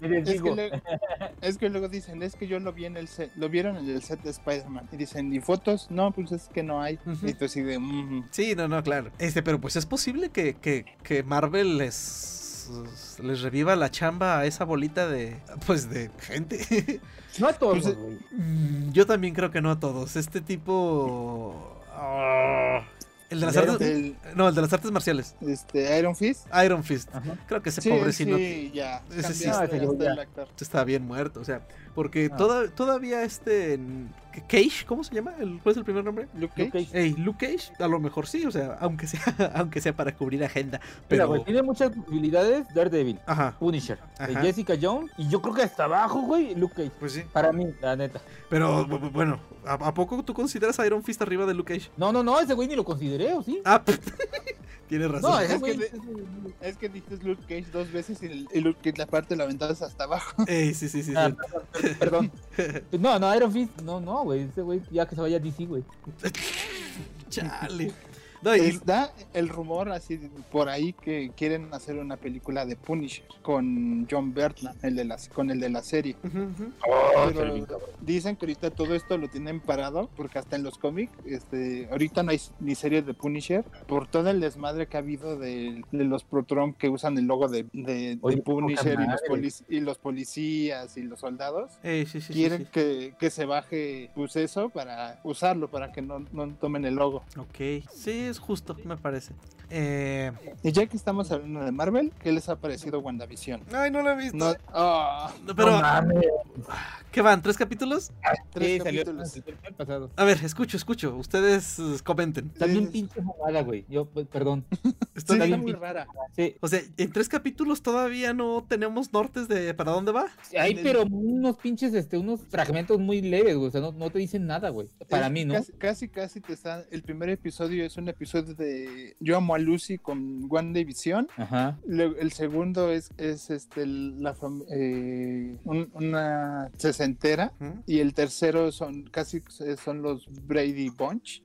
Es que, le- es que luego dicen, es que yo lo vi en el set, lo vieron en el set de Spider-Man. Y dicen, ¿y fotos? No, pues es que no hay. Ujú. Y tú así de, "Mm". Sí, no, no, claro. Este, pero pues es posible que, que, que Marvel les, les reviva la chamba a esa bolita de. Pues de gente. no a todos, Pues. Mm, Yo también creo que no a todos. Este tipo. ah, el de las Iron artes. El, No, el de las artes marciales. este, Iron Fist. Iron Fist. Ajá. Creo que ese Sí, pobrecito sí, ya. Ese sí cambiaste está- ya. está bien muerto. O sea, porque Ah. toda- todavía este. Cage, ¿cómo se llama? ¿El, ¿Cuál es el primer nombre? Luke Luke Cage. Cage. Ey, Luke Cage, a lo mejor sí, o sea, aunque sea, aunque sea para cubrir agenda. Mira, Pero. güey, tiene muchas posibilidades Daredevil, Ajá. Punisher, eh, Ajá. Jessica Jones y yo creo que hasta abajo, güey, Luke Cage. Pues sí. Para mí, la neta. Pero bu- bu- bueno, ¿a, a poco tú consideras a Iron Fist arriba de Luke Cage? No, no, no, ese güey ni lo consideré, ¿o sí? Ah, tienes razón. No, es que Es que dices Luke Cage dos veces y, el- y Luke Cage la parte de la ventana es hasta abajo. Ey, sí, sí, sí. Ah, sí. perdón, perdón. No, no, Iron Fist, no, no, güey, ese güey ya que se vaya a DC, güey. Chale. No, y- Está el rumor así por ahí que quieren hacer una película de Punisher con John Bertram, el de la, con el de la serie. Pero dicen que ahorita todo esto lo tienen parado porque hasta en los cómics, este, ahorita no hay ni series de Punisher por todo el desmadre que ha habido de, de los Pro-Trump que usan el logo de, de- de Oye, Punisher y los, y policías y los soldados. Ey, sí, sí, sí, quieren sí. Que, que se baje pues eso para usarlo, para que no, no tomen el logo. Ok. Sí, es justo, me parece. Eh... Y ya que estamos hablando de Marvel, ¿qué les ha parecido WandaVision? Ay, no lo he visto. No, ah, No, pero, No mames. ¿qué van? ¿Tres capítulos? tres Sí, capítulos. A ver, escucho, escucho. Ustedes eh, comenten. También sí. pinche mamada, güey. Yo, pues, perdón. Sí, Estoy- Está muy pinche. rara. Sí. O sea, en tres capítulos todavía no tenemos nortes de para dónde va. Hay, el- pero unos pinches, este, unos fragmentos muy leves, güey. O sea, no, no te dicen nada, güey. Para Es- mí, ¿no? Casi, casi, casi te está. El primer episodio es un episodio de Yo amo a Lucy con WandaVision. Ajá. El segundo es, es este la eh, un- una sesentera. Y el tercero son casi son los Brady Bunch.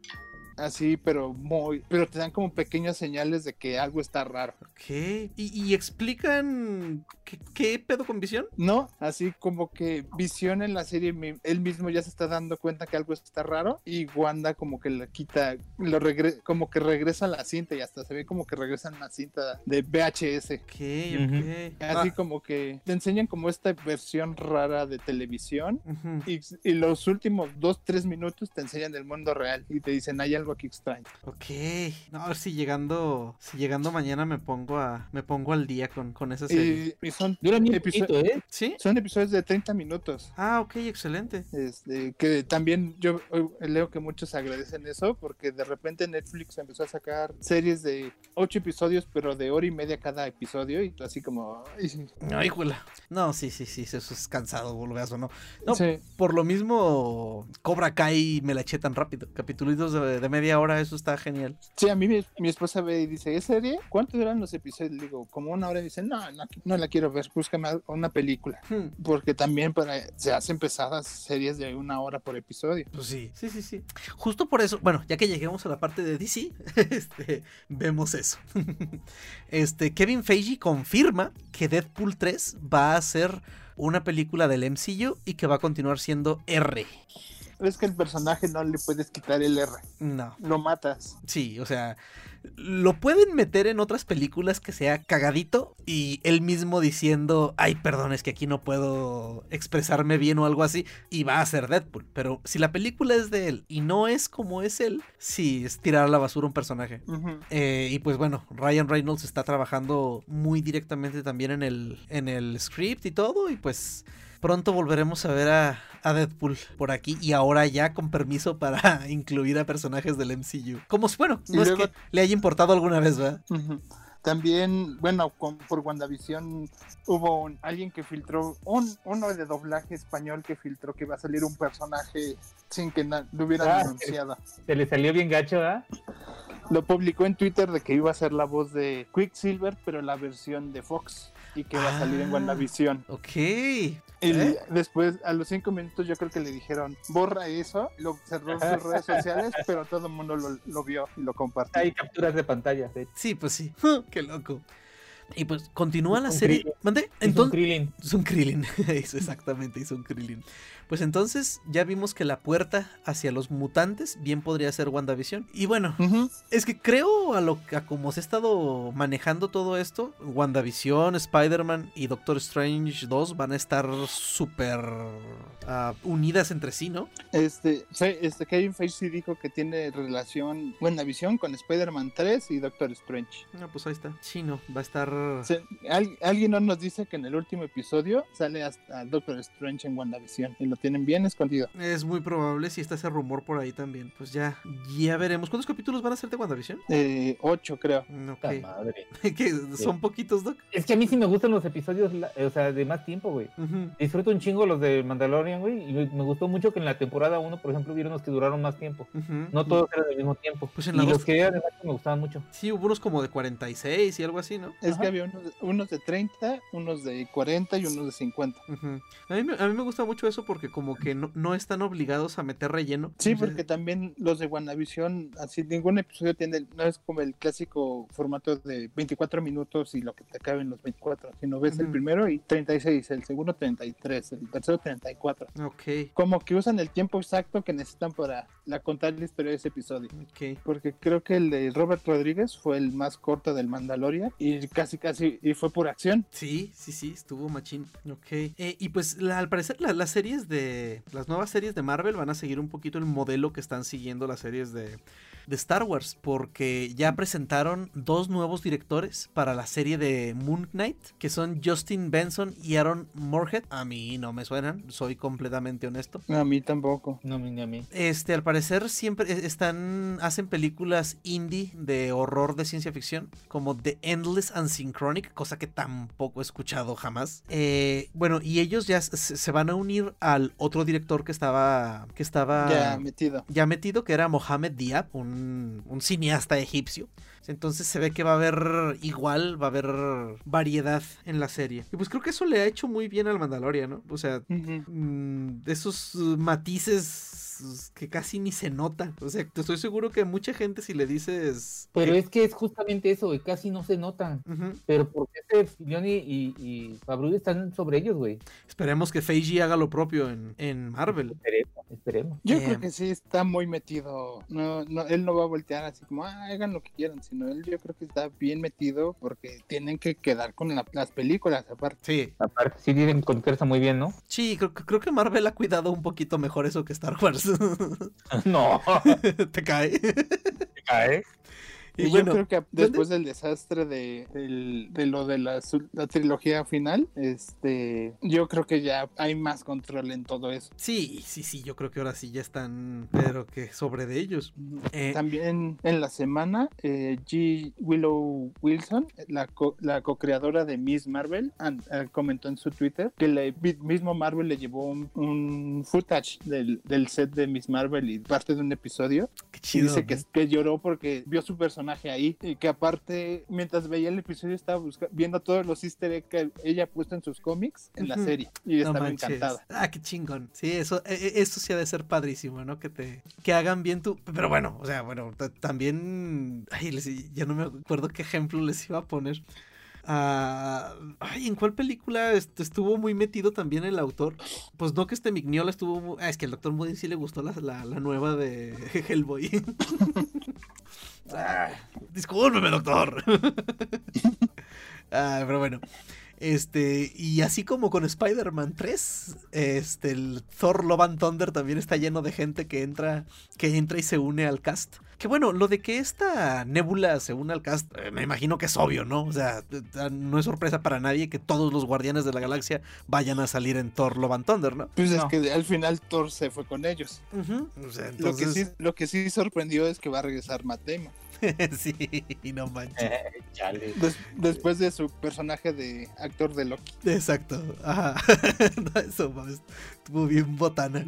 Así, pero muy. Pero te dan como pequeñas señales de que algo está raro. Ok. ¿Y, y explican qué, qué pedo con visión? No, así como que Visión en la serie, él mismo ya se está dando cuenta que algo está raro y Wanda como que le quita, lo regre- como que regresa la cinta y hasta se ve como que regresan la cinta de VHS. Ok, ok. Así Ah, como que te enseñan como esta versión rara de televisión y, y los últimos dos, tres minutos te enseñan el mundo real y te dicen hay algo aquí extraño. Ok. No, a ver si llegando. Si llegando mañana me pongo a. Me pongo al día con, con esa serie. Y, y son, Dura bien Episo- poquito, ¿eh? ¿Sí? son episodios de 30 minutos. Ah, ok, excelente. Este, que también yo eh, leo que muchos agradecen eso porque de repente Netflix empezó a sacar series de ocho episodios pero de hora y media cada episodio y así como ay, Ay, juela. No, sí, sí, sí, eso es cansado, volveas o no. No, sí. por lo mismo, Cobra Kai me la eché tan rápido. Capítulos de, de media hora, eso está genial. Sí, a mí mi, mi esposa ve y dice, ¿es serie? ¿Cuánto duran los episodios? Le digo, como una hora y dice, no, no, no la quiero ver, búscame una película. Hmm, Porque también para, se hacen pesadas series de una hora por episodio. Pues sí, sí, sí, sí. Justo por eso, bueno, ya que lleguemos a la parte de DC, este, vemos eso. Este, Kevin Feige confirma que Deadpool 3 va a ser una película del MCU y que va a continuar siendo R. Es que el personaje no le puedes quitar el R, No, lo matas. sí, o sea, lo pueden meter en otras películas que sea cagadito y él mismo diciendo, ay, perdón, es que aquí no puedo expresarme bien o algo así, y va a ser Deadpool. Pero si la película es de él y no es como es él, sí, es tirar a la basura un personaje. Eh, y pues bueno, Ryan Reynolds está trabajando muy directamente también en el, en el script y todo, y pues pronto volveremos a ver a, a Deadpool por aquí y ahora ya con permiso para incluir a personajes del MCU. Como si, bueno, Y no es luego- que le haya importado alguna vez, ¿verdad? También, bueno, con- por WandaVision hubo un- alguien que filtró, un, uno de doblaje español que filtró que iba a salir un personaje sin que lo hubieran Ah, anunciado. Se le salió bien gacho, ¿ah? Lo publicó en Twitter de que iba a ser la voz de Quicksilver, pero la versión de Fox y que va a salir en Ah. WandaVision. Ok. Y ¿Eh? después, a los cinco minutos, yo creo que le dijeron, borra eso, lo cerró en sus redes sociales, pero todo el mundo lo, lo vio y lo compartió. Hay capturas de pantalla. de hecho. Sí, pues sí. Qué loco. Y pues continúa la Un serie. Krillin. ¿Mande? Hizo un Entonces. Krillin. Es un Krillin. Hizo exactamente, hizo un Krillin. Pues entonces ya vimos que la puerta hacia los mutantes bien podría ser WandaVision. Y bueno, es que creo a lo a como se ha estado manejando todo esto, WandaVision, Spider-Man y Doctor Strange 2 van a estar súper ah, unidas entre sí, ¿no? Este, sí, este Kevin Feige dijo que tiene relación, buena visión con Spider-Man 3 y Doctor Strange. Ah, pues ahí está. Chino, va a estar. Al- alguien no nos dice que en el último episodio sale hasta Doctor Strange en WandaVision lo tienen bien escondido. Es muy probable si está ese rumor por ahí también. Pues ya, ya veremos. ¿Cuántos capítulos van a ser de WandaVision? Eh, ocho, creo. Mm, madre. ¿Qué? ¿Son poquitos, Doc? Es que a mí sí me gustan los episodios, o sea, de más tiempo, güey. Disfruto un chingo los de Mandalorian, güey. Y me, gustó mucho que en la temporada 1, por ejemplo, hubieron unos que duraron más tiempo. No todos eran del mismo tiempo. Pues en y la los dos- que eran de me gustaban mucho. Sí, hubo unos como de 46 y algo así, ¿no? Es Ajá. que había unos, unos de 30, unos de 40 y unos de 50. Ujú. a, mí, me- a mí me gusta mucho eso porque como que no, no están obligados a meter relleno. Sí, porque también los de WandaVision, así ningún episodio tiene, no es como el clásico formato de 24 minutos y lo que te cabe en los 24, sino ves el primero y 36, el segundo 33, el tercero 34. Ok, Como que usan el tiempo exacto que necesitan para la, contar la historia de ese episodio. ok. Porque creo que el de Robert Rodríguez fue el más corto del Mandalorian y casi casi y fue por acción. Sí, sí, sí, estuvo machín. Ok. Eh, y pues la- al parecer la- las series de... Las nuevas series de Marvel van a seguir un poquito el modelo que están siguiendo las series de, de Star Wars. Porque ya presentaron dos nuevos directores para la serie de Moon Knight. Que son Justin Benson y Aaron Moorhead. A mí no me suenan, soy completamente honesto. A mí tampoco. No, ni a mí. Este, al parecer siempre e- están, hacen películas indie de horror de ciencia ficción, como The Endless Unsynchronic, cosa que tampoco he escuchado jamás. Eh, bueno, y ellos ya se, se van a unir al otro director que estaba, que estaba Ya metido. ya metido, que era Mohamed Diab, un, un cineasta egipcio. Entonces se ve que va a haber igual, va a haber variedad en la serie. Y pues creo que eso le ha hecho muy bien al Mandalorian, ¿no? O sea, mm, esos uh, matices que casi ni se notan. O sea, te estoy seguro que mucha gente si le dices... Pero que- es que es justamente eso, güey. Casi no se notan. Pero porque Filoni y, y Favreau están sobre ellos, güey. Esperemos que Feiji haga lo propio en, en Marvel. Esperemos, esperemos. Yo Eh, creo que sí está muy metido. No, no, él no va a voltear así como, ah, hagan lo que quieran, sino él yo creo que está bien metido porque tienen que quedar con la- las películas aparte. Sí, Aparte, sí dicen con muy bien, ¿no? sí, creo, creo que Marvel ha cuidado un poquito mejor eso que Star Wars. no. Te cae. cae. Y Y, bueno, yo creo que después del desastre de, del- de lo de la, la trilogía final, este, yo creo que ya hay más control en todo eso. Sí, sí, sí, yo creo que ahora sí ya están, pero que sobre de ellos. Eh, También en la semana, eh, G. Willow Wilson, la, co- la co-creadora de Miss Marvel, eh, comentó en su Twitter que le, mi- mismo Marvel le llevó un, un footage del, del set de Miss Marvel y parte de un episodio. qué Y chido. dice que, que lloró porque vio su personaje ahí y que aparte, mientras veía el episodio, estaba busca- viendo todos los easter eggs que ella ha puesto en sus cómics en la serie y No estaba manches. encantada. Ah, qué chingón. Sí, eso, e- e- eso sí ha de ser padrísimo, ¿no? Que te, que hagan bien tu. Pero bueno, o sea, bueno, ta- también. Ay, les- ya no me acuerdo qué ejemplo les iba a poner. Ah, ay, ¿en cuál película est- estuvo muy metido también el autor? Pues no que este Mignola estuvo. mu- Ah, es que al doctor Moody sí le gustó la, la, la nueva de Hellboy. Ah, discúlpeme, doctor. Ah, pero bueno. Este, y así como con Spider-Man 3, este, el Thor Love and Thunder también está lleno de gente que entra, que entra y se une al cast. Que bueno, lo de que esta Nebula se une al cast, eh, me imagino que es obvio, ¿no? O sea, eh, no es sorpresa para nadie que todos los Guardianes de la Galaxia vayan a salir en Thor Love and Thunder, ¿no? Pues es No. que al final Thor se fue con ellos. Ujú, o sea, Lo, que sí, lo que sí sorprendió es que va a regresar Matt Damon. sí, no manches. Eh, chale. Des- después de su personaje de actor de Loki. Exacto. Ajá. No, Eso mames, estuvo bien botana.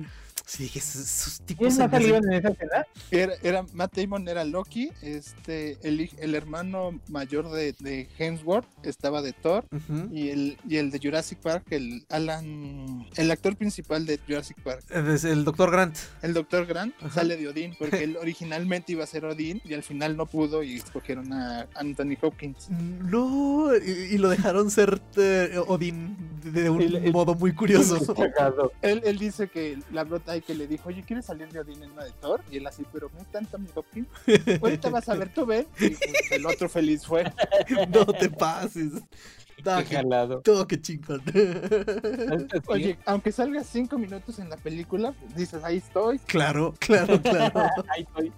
Sí, dije, esos, tipos ¿Quién más en esa escena? Era, era Matt Damon era Loki, este, el, el hermano mayor de, de Hemsworth estaba de Thor. Y el, y el de Jurassic Park, el Alan, el actor principal de Jurassic Park, Es el doctor Grant. el Dr. Grant, Ajá. sale de Odín, porque él originalmente iba a ser Odín y al final no pudo y escogieron a Anthony Hopkins. No, y, y lo dejaron ser eh, Odín de un El- el- modo muy curioso. Él, él dice que la brota que le dijo, oye, ¿quieres salir de Odín en una de Thor? Y él así, pero no está Anthony Hopkins. Ahorita vas a ver, tú ven. Y pues, el otro feliz fue. No te pases. Qué, jalado. no, qué chingón. Oye, aunque salgas cinco minutos en la película, dices, ahí estoy. Claro, claro, claro. Ahí estoy.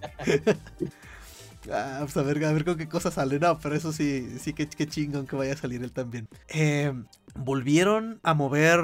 Ah, pues a ver, a ver con qué cosa sale. No, pero eso sí, sí que, que chingón que vaya a salir él también. Eh, Volvieron a mover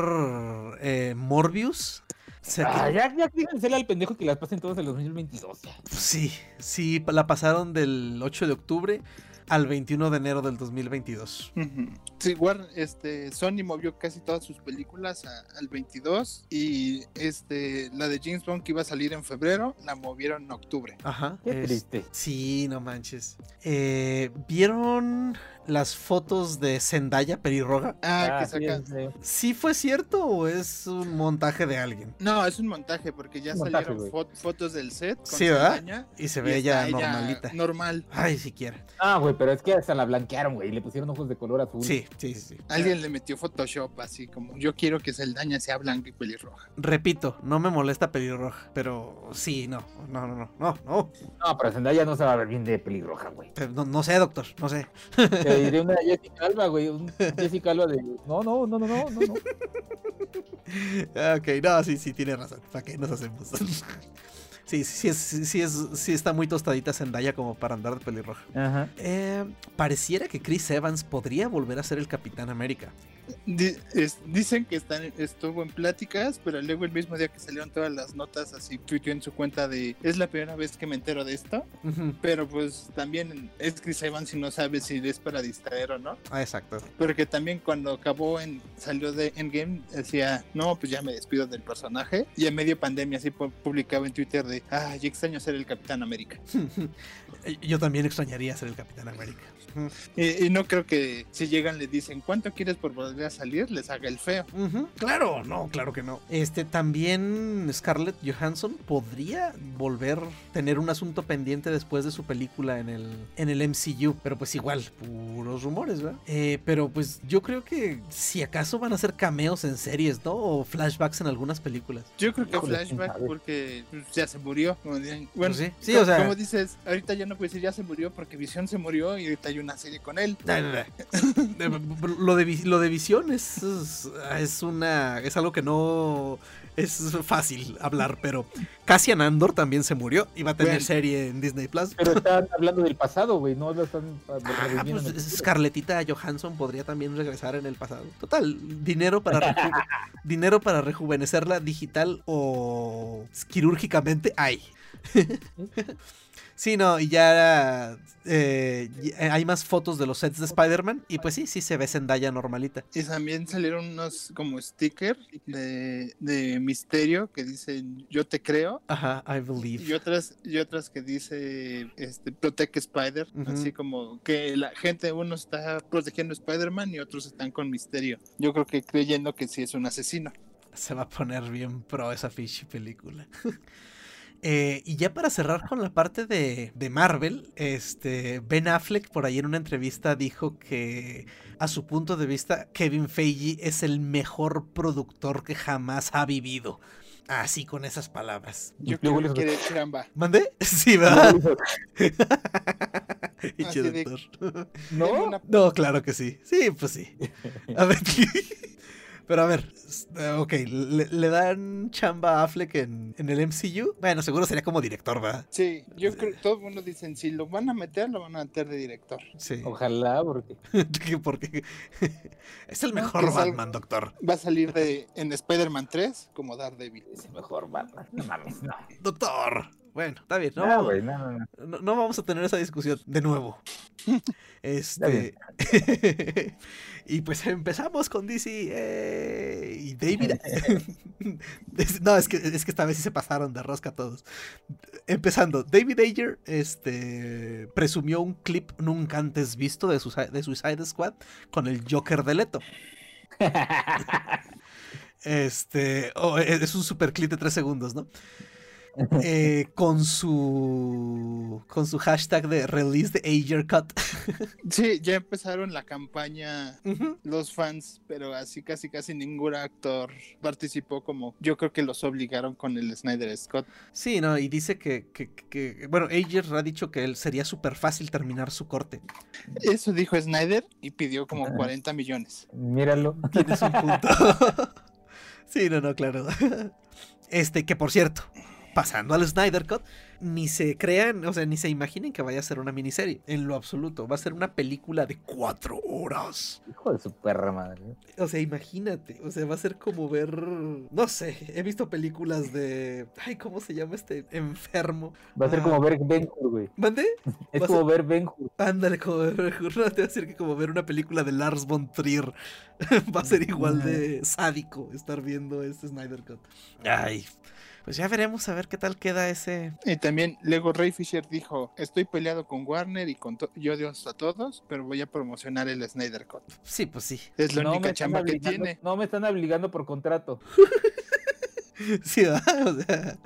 eh, Morbius. O sea que- Ah, ya, ya dígansela al pendejo que las pasen todas en el 2022. ya. sí, sí, la pasaron del 8 de octubre al 21 de enero del 2022. Ujú. Sí, Warner, este, Sony movió casi todas sus películas a- al 22 y este, la de James Bond que iba a salir en febrero la movieron en octubre. Ajá. Qué es- triste. Sí, no manches. Eh, ¿Vieron las fotos de Zendaya pelirroja? Ah, que sí, sacan. sí. ¿Sí fue cierto o es un montaje de alguien? No, es un montaje porque ya montaje, salieron fo- fotos del set con Sí, ¿verdad? Zendaya, Y se ve ella normalita. Normal. Ay, siquiera. Ah, güey, pero es que hasta la blanquearon, güey. y Le pusieron ojos de color azul. Sí, sí, sí. sí. Alguien le metió Photoshop así como yo quiero que Zeldaña sea blanca y pelirroja. Repito, no me molesta pelirroja, pero sí, no, no, no, no, no, no. No, pero Zendaya no se va a ver bien de pelirroja, güey. No, no sé, doctor, no sé. Te diré una Jessica Alba, güey. Un Jessica Alba de. No, no, no, no, no, no. no. Ah, Ok, no, sí, sí, tiene razón. ¿Para qué nos hacemos? Sí, sí, es, sí, es, sí está muy tostadita Zendaya como para andar de pelirroja. Ajá. Eh, pareciera que Chris Evans podría volver a ser el Capitán América. Dicen que están, estuvo en pláticas, pero luego el mismo día que salieron todas las notas, así tuiteó en su cuenta de es la primera vez que me entero de esto, pero pues también es Chris Evans y no sabe si es para distraer o no. Ah, exacto. Porque también cuando acabó en salió de Endgame decía, no, pues ya me despido del personaje. Y en medio pandemia así pu- publicaba en Twitter de, ah, ya extraño ser el Capitán América. Yo también extrañaría ser el Capitán América. Y, y no creo que si llegan le dicen, ¿cuánto quieres por volver a salir? Les haga el feo. Claro, no, claro que no. Este también Scarlett Johansson podría volver a tener un asunto pendiente después de su película en el, en el MCU, pero pues igual, puros rumores, ¿verdad? Eh, pero pues yo creo que si acaso van a hacer cameos en series, ¿no? O flashbacks en algunas películas. Yo creo que flashback porque pues, ya se murió. como dicen. Bueno, Pues sí, sí, o sea- como dices, ahorita ya no puedes decir ya se murió porque Visión se murió y ahorita hay una serie con él. No, no, no. Lo de, vi- lo de visión es, es, una. es algo que no es fácil hablar, pero Cassian Andor también se murió y va a tener Bueno. serie en Disney Plus. Pero están hablando del pasado, güey. No lo están. Ah, pues. Scarlettita Johansson podría también regresar en el pasado. Total, dinero para reju- dinero para rejuvenecerla digital o quirúrgicamente hay. Sí, no, y ya eh, y- hay más fotos de los sets de Spider-Man y pues sí, sí se ve Zendaya normalita. Y también salieron unos como stickers de, de misterio que dicen yo te creo. Ajá, I believe. Y otras, y otras que dice este Protect Spider, Ujú. así como que la gente, uno está protegiendo a Spider-Man y otros están con misterio. Yo creo que creyendo que sí es un asesino. Se va a poner bien pro esa ficha película. Eh, y ya para cerrar con la parte de, de Marvel, este Ben Affleck por ahí en una entrevista dijo que a su punto de vista Kevin Feige es el mejor productor que jamás ha vivido. Así con esas palabras. Yo creo que les- quiere chamba. ¿Mandé? Sí, ¿verdad? De- No, No, claro que sí. Sí, pues sí. A ver. Pero a ver, eh, ok, ¿le, le dan chamba a Affleck en, en el MCU? Bueno, seguro sería como director, ¿verdad? Sí, yo creo todo el mundo dicen, si lo van a meter, lo van a meter de director. Sí. Ojalá, porque. Que Porque es el mejor que Batman, doctor. Va a salir de en Spider-Man 3 como Daredevil. Es el mejor Batman. No mames, no. Doctor. Bueno, está bien. No, No, no, no. no, no vamos a tener esa discusión de nuevo. Este. Y pues empezamos con DC. eh, y David. No, es que, es que esta vez sí se pasaron de rosca todos. Empezando, David Ayer este, presumió un clip nunca antes visto de, Suicide- de Suicide Squad con el Joker de Leto. Este, oh, es es un super clip de tres segundos, ¿no? Eh, con su con su hashtag de release the Ager cut. Sí, ya empezaron la campaña los fans, pero así casi casi ningún actor participó como yo creo que los obligaron con el Snyder Scott. Sí, no, y dice que, que- que- bueno, Ager ha dicho que él sería súper fácil terminar su corte. Eso dijo Snyder y pidió como Ajá. 40 millones. Míralo. Tienes un punto. sí, no, no, claro. Este, que por cierto, pasando al Snyder Cut, ni se crean, o sea, ni se imaginen que vaya a ser una miniserie, en lo absoluto. Va a ser una película de cuatro horas. Hijo de su perra madre. O sea, imagínate, o sea, va a ser como ver, no sé, he visto películas de, ay, ¿cómo se llama este enfermo? Va a ser Ah. como ver Ben Hur, güey. ¿Mande? Es como ser- ver Ben Hur. Ándale, como ver, no, te voy a decir que como ver una película de Lars von Trier. Va a ser igual de sádico estar viendo este Snyder Cut. Ay, pues ya veremos a ver qué tal queda ese. Y también Lego Ray Fisher dijo, estoy peleado con Warner y con yo odio a todos, pero voy a promocionar el Snyder Cut. Sí, pues sí. Es la No única chamba que tiene. No me están obligando por contrato. Sí, ¿verdad? O sea,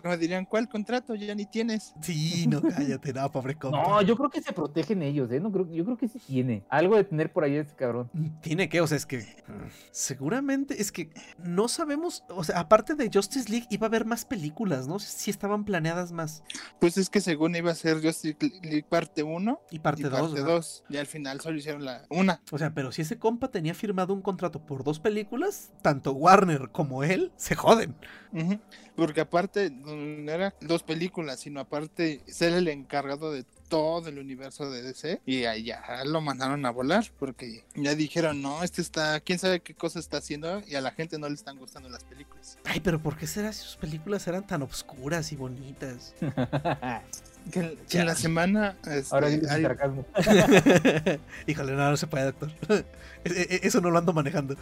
Como dirían, ¿cuál contrato ya ni tienes? sí, no, cállate, no, pobre compa. No, yo creo que se protegen ellos, ¿eh? No creo, yo creo que sí tiene. Algo de tener por ahí este cabrón. Tiene que, o sea, es que mm, seguramente es que no sabemos, o sea, aparte de Justice League iba a haber más películas, ¿no? Si estaban planeadas más. Pues es que según iba a ser Justice League parte 1 Y parte 2. parte 2. Y al final solo hicieron la una. O sea, pero si ese compa tenía firmado un contrato por dos películas, tanto Warner como él se joden. Ujú. Porque aparte no era dos películas, sino aparte ser el encargado de todo el universo de DC y allá lo mandaron a volar porque ya dijeron, no, este está, quién sabe qué cosa está haciendo y a la gente no le están gustando las películas. Ay, pero ¿por qué será si sus películas eran tan obscuras y bonitas? Que, en- que en la semana... este, Ahora dices hay- sarcasmo. Híjole, no, no se puede, doctor. E- e- Eso no lo ando manejando.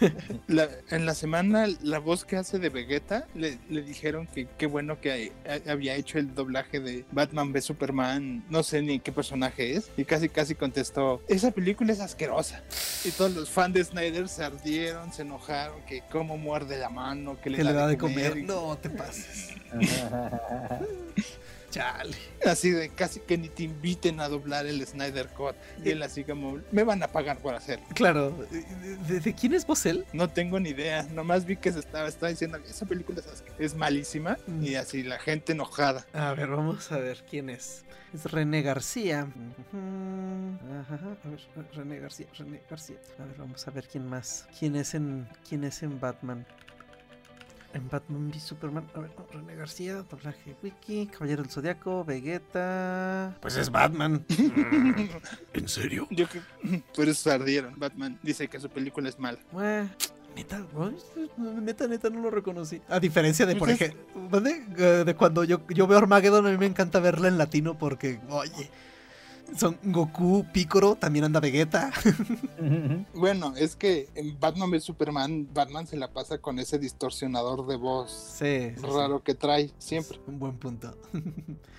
la- en la semana la voz que hace de Vegeta le, le dijeron que qué bueno que había hecho el doblaje de Batman v Superman, no sé ni qué personaje es, y casi casi contestó, esa película es asquerosa. Y todos los fans de Snyder se ardieron, se enojaron, que cómo muerde la mano, que le, Que le da de comer, comer. y- No te pases. Chale. Así de casi que ni te inviten a doblar el Snyder Cut. Y él así como, me van a pagar por hacerlo. Claro. ¿De, de quién es vos él? No tengo ni idea, nomás vi que se estaba, estaba diciendo esa película es, malísima Mm. y así la gente enojada. A ver, vamos a ver quién es. Es René García. Ujú. Ajá, a ver, René García, René García. A ver, vamos a ver quién más. ¿Quién es en, quién es en Batman? En Batman v Superman. A ver, no, René García, doblaje wiki, Caballero del Zodiaco, Vegeta. Pues es Batman. ¿En serio? Yo que por eso. Batman dice que su película es mala. Bueno, neta, neta, neta, no lo reconocí. A diferencia de, por Pues es- ejemplo, ¿dónde? Eh, de cuando yo, yo veo Armageddon, a mí me encanta verla en latino porque, oye, son Goku, Piccolo, también anda Vegeta. Bueno, es que en Batman v Superman, Batman se la pasa con ese distorsionador de voz Sí, sí, sí. raro que trae siempre. Un buen punto.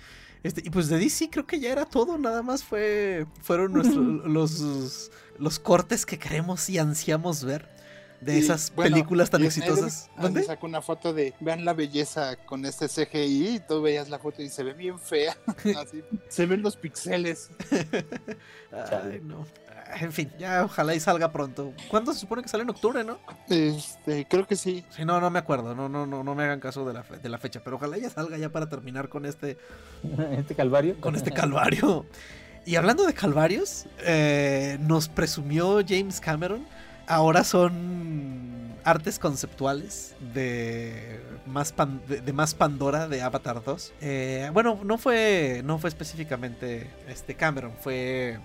Este, y pues de DC creo que ya era todo, nada más fue fueron nuestros los, los cortes que queremos y ansiamos ver de Y, esas bueno, películas tan exitosas. ¿Dónde? Sacó una foto de, vean la belleza con este CGI, y tú veías la foto y se ve bien fea. Así, se ven los pixeles. Ay, no. En fin, ya ojalá y salga pronto. ¿Cuándo se supone que sale en octubre, no? Este, creo que sí. Sí, no, no me acuerdo. No, no, no, no me hagan caso de la, fe- de la fecha. Pero ojalá ya salga ya para terminar con este, este calvario. con este calvario. Y hablando de calvarios, eh, nos presumió James Cameron. Ahora son artes conceptuales de más, de, más Pandora de Avatar 2. Eh, bueno, no fue, no fue específicamente este Cameron, fue,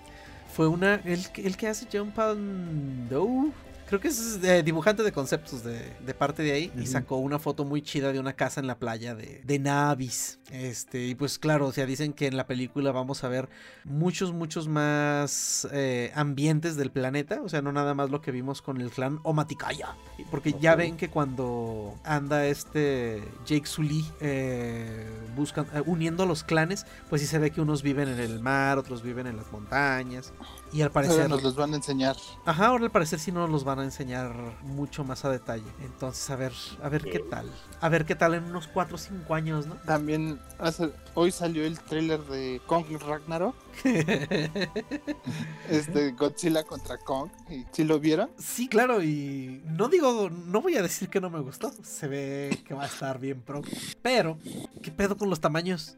fue una, el, el que hace John Pandau. Creo que es eh, dibujante de conceptos de, de parte de ahí. Y sacó una foto muy chida de una casa en la playa de, de Navis. Este, y pues claro, o sea, dicen que en la película vamos a ver muchos, muchos más eh, ambientes del planeta. O sea, no nada más lo que vimos con el clan Omaticaya. Porque ya ven que cuando anda este Jake Sully eh, buscan, eh, uniendo a los clanes, pues sí se ve que unos viven en el mar, otros viven en las montañas. Y al Ahora parecer. nos los van a enseñar. Ajá, ahora al parecer sí nos los van a enseñar mucho más a detalle. Entonces, a ver, a ver qué tal. A ver qué tal en unos 4 o 5 años, ¿no? También hace- hoy salió el tráiler de Kong Ragnarok, este Godzilla contra Kong. ¿Y si lo vieron? sí, claro, y no digo, no voy a decir que no me gustó. Se ve que va a estar bien pro. Pero, ¿qué pedo con los tamaños?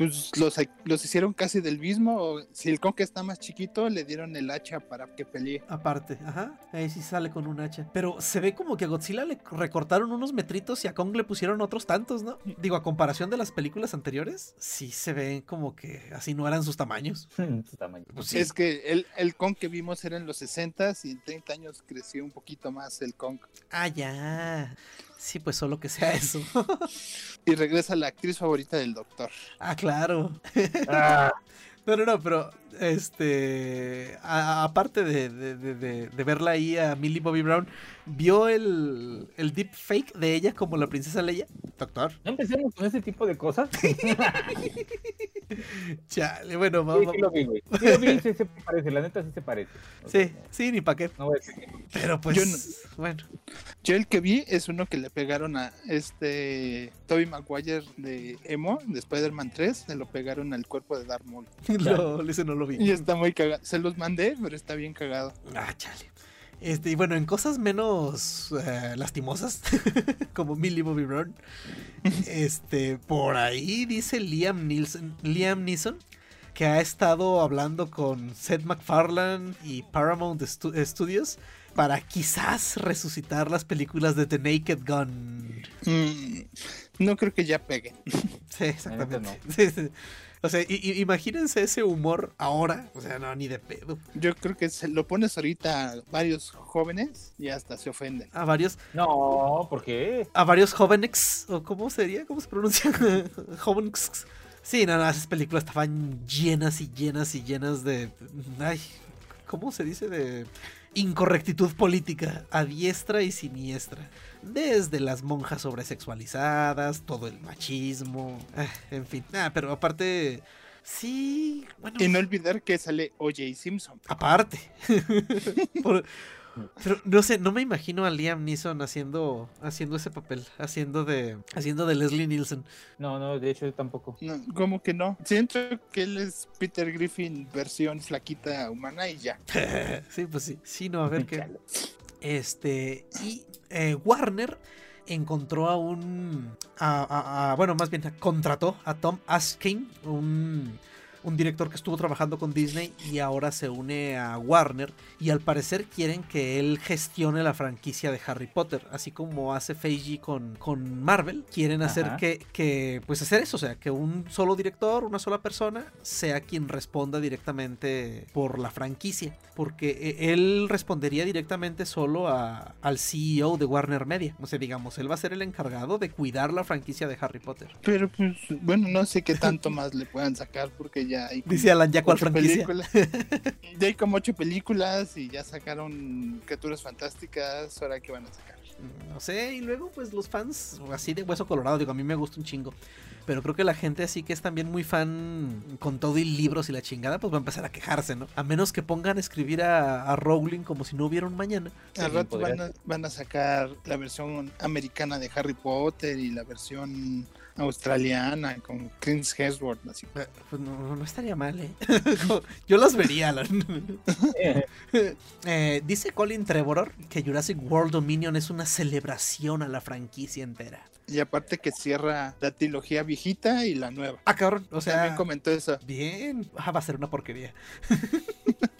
Pues los, los hicieron casi del mismo. Si el Kong está más chiquito, le dieron el hacha para que pelee. Aparte, ajá, ahí sí sale con un hacha. Pero se ve como que a Godzilla le recortaron unos metritos y a Kong le pusieron otros tantos, ¿no? Digo, a comparación de las películas anteriores, sí se ven como que así no eran sus tamaños. Su tamaño. Pues sí. Es que el, el Kong que vimos era en los 60 y en 30 años creció un poquito más el Kong. Ah, ya. Sí, pues solo que sea eso. Y regresa la actriz favorita del doctor. ah, claro. Ah, No, no, no, pero este. a- aparte de, de- de- de- de verla ahí a Millie Bobby Brown, ¿vio el, el deep fake de ella como la princesa Leia? Doctor. ¿No empecemos con ese tipo de cosas? Chale, bueno, Sí, vamos. sí lo vi, güey. Sí lo vi, sí se parece, la neta sí se parece. O sea, Sí, sí, ni pa' qué. No voy a decir que no. Pero pues. Yo no- Bueno. Yo el que vi es uno que le pegaron a este Toby Maguire de Emo, de Spider-Man 3, se lo pegaron al cuerpo de Darth Maul. No, ese no lo vi. Y está muy cagado. Se los mandé, pero está bien cagado. Ah, chale. Este, y bueno, en cosas menos eh, lastimosas, como Millie Bobby Brown, este, por ahí dice Liam Neeson, Liam Neeson que ha estado hablando con Seth MacFarlane y Paramount Stu- Studios para quizás resucitar las películas de The Naked Gun. Mm, no creo que ya peguen. Sí, exactamente. no. Sí, sí. O sea, i- i- imagínense ese humor ahora. O sea, no, ni de pedo. Yo creo que se lo pones ahorita a varios jóvenes y hasta se ofenden. A varios, No, ¿por qué? a varios jóvenes, o cómo sería, cómo se pronuncia, jóvenes. Sí, no, no, esas películas estaban llenas y llenas y llenas de, ay, ¿cómo se dice? De incorrectitud política a diestra y siniestra. Desde las monjas sobresexualizadas, todo el machismo, ah, en fin. Ah, pero aparte, sí, bueno. Y no olvidar que sale O.J. Simpson. Aparte. Por- pero no sé, no me imagino a Liam Neeson haciendo haciendo ese papel, haciendo de haciendo de Leslie Nielsen. No, no, de hecho tampoco. No, ¿Cómo que no? Siento que él es Peter Griffin versión flaquita humana y ya. sí, pues sí. Sí, no, a ver qué. Este y eh, Warner encontró a un a- a- a- bueno, más bien contrató a Tom Askin, un un director que estuvo trabajando con Disney y ahora se une a Warner y al parecer quieren que él gestione la franquicia de Harry Potter, así como hace Feige con, con Marvel, quieren hacer Ajá. que, que, pues hacer eso, o sea, que un solo director, una sola persona, sea quien responda directamente por la franquicia, porque eh, él respondería directamente solo a- al CEO de Warner Media, o sea, digamos, él va a ser el encargado de cuidar la franquicia de Harry Potter. Pero pues, bueno, no sé qué tanto más le puedan sacar porque ya hay como Dice Alan, ¿ya cuál franquicia? ya hay como ocho películas y ya sacaron criaturas fantásticas. Ahora que van a sacar. No sé, y luego pues los fans así de hueso colorado, digo, a mí me gusta un chingo. Pero creo que la gente así que es también muy fan con todo y libros y la chingada, pues va a empezar a quejarse, ¿no? A menos que pongan a escribir a, a Rowling como si no hubiera un mañana. Sí, Al rato podría van a, van a sacar la versión americana de Harry Potter y la versión australiana con Chris Hemsworth. Así. Eh, Pues no, no estaría mal, ¿eh? Yo las vería, Alan. Eh, Eh, dice Colin Trevorrow que Jurassic World Dominion es una celebración a la franquicia entera. Y aparte que cierra la trilogía viejita y la nueva. Ah, cabrón, o sea... También comentó eso. Bien, ah, va a ser una porquería.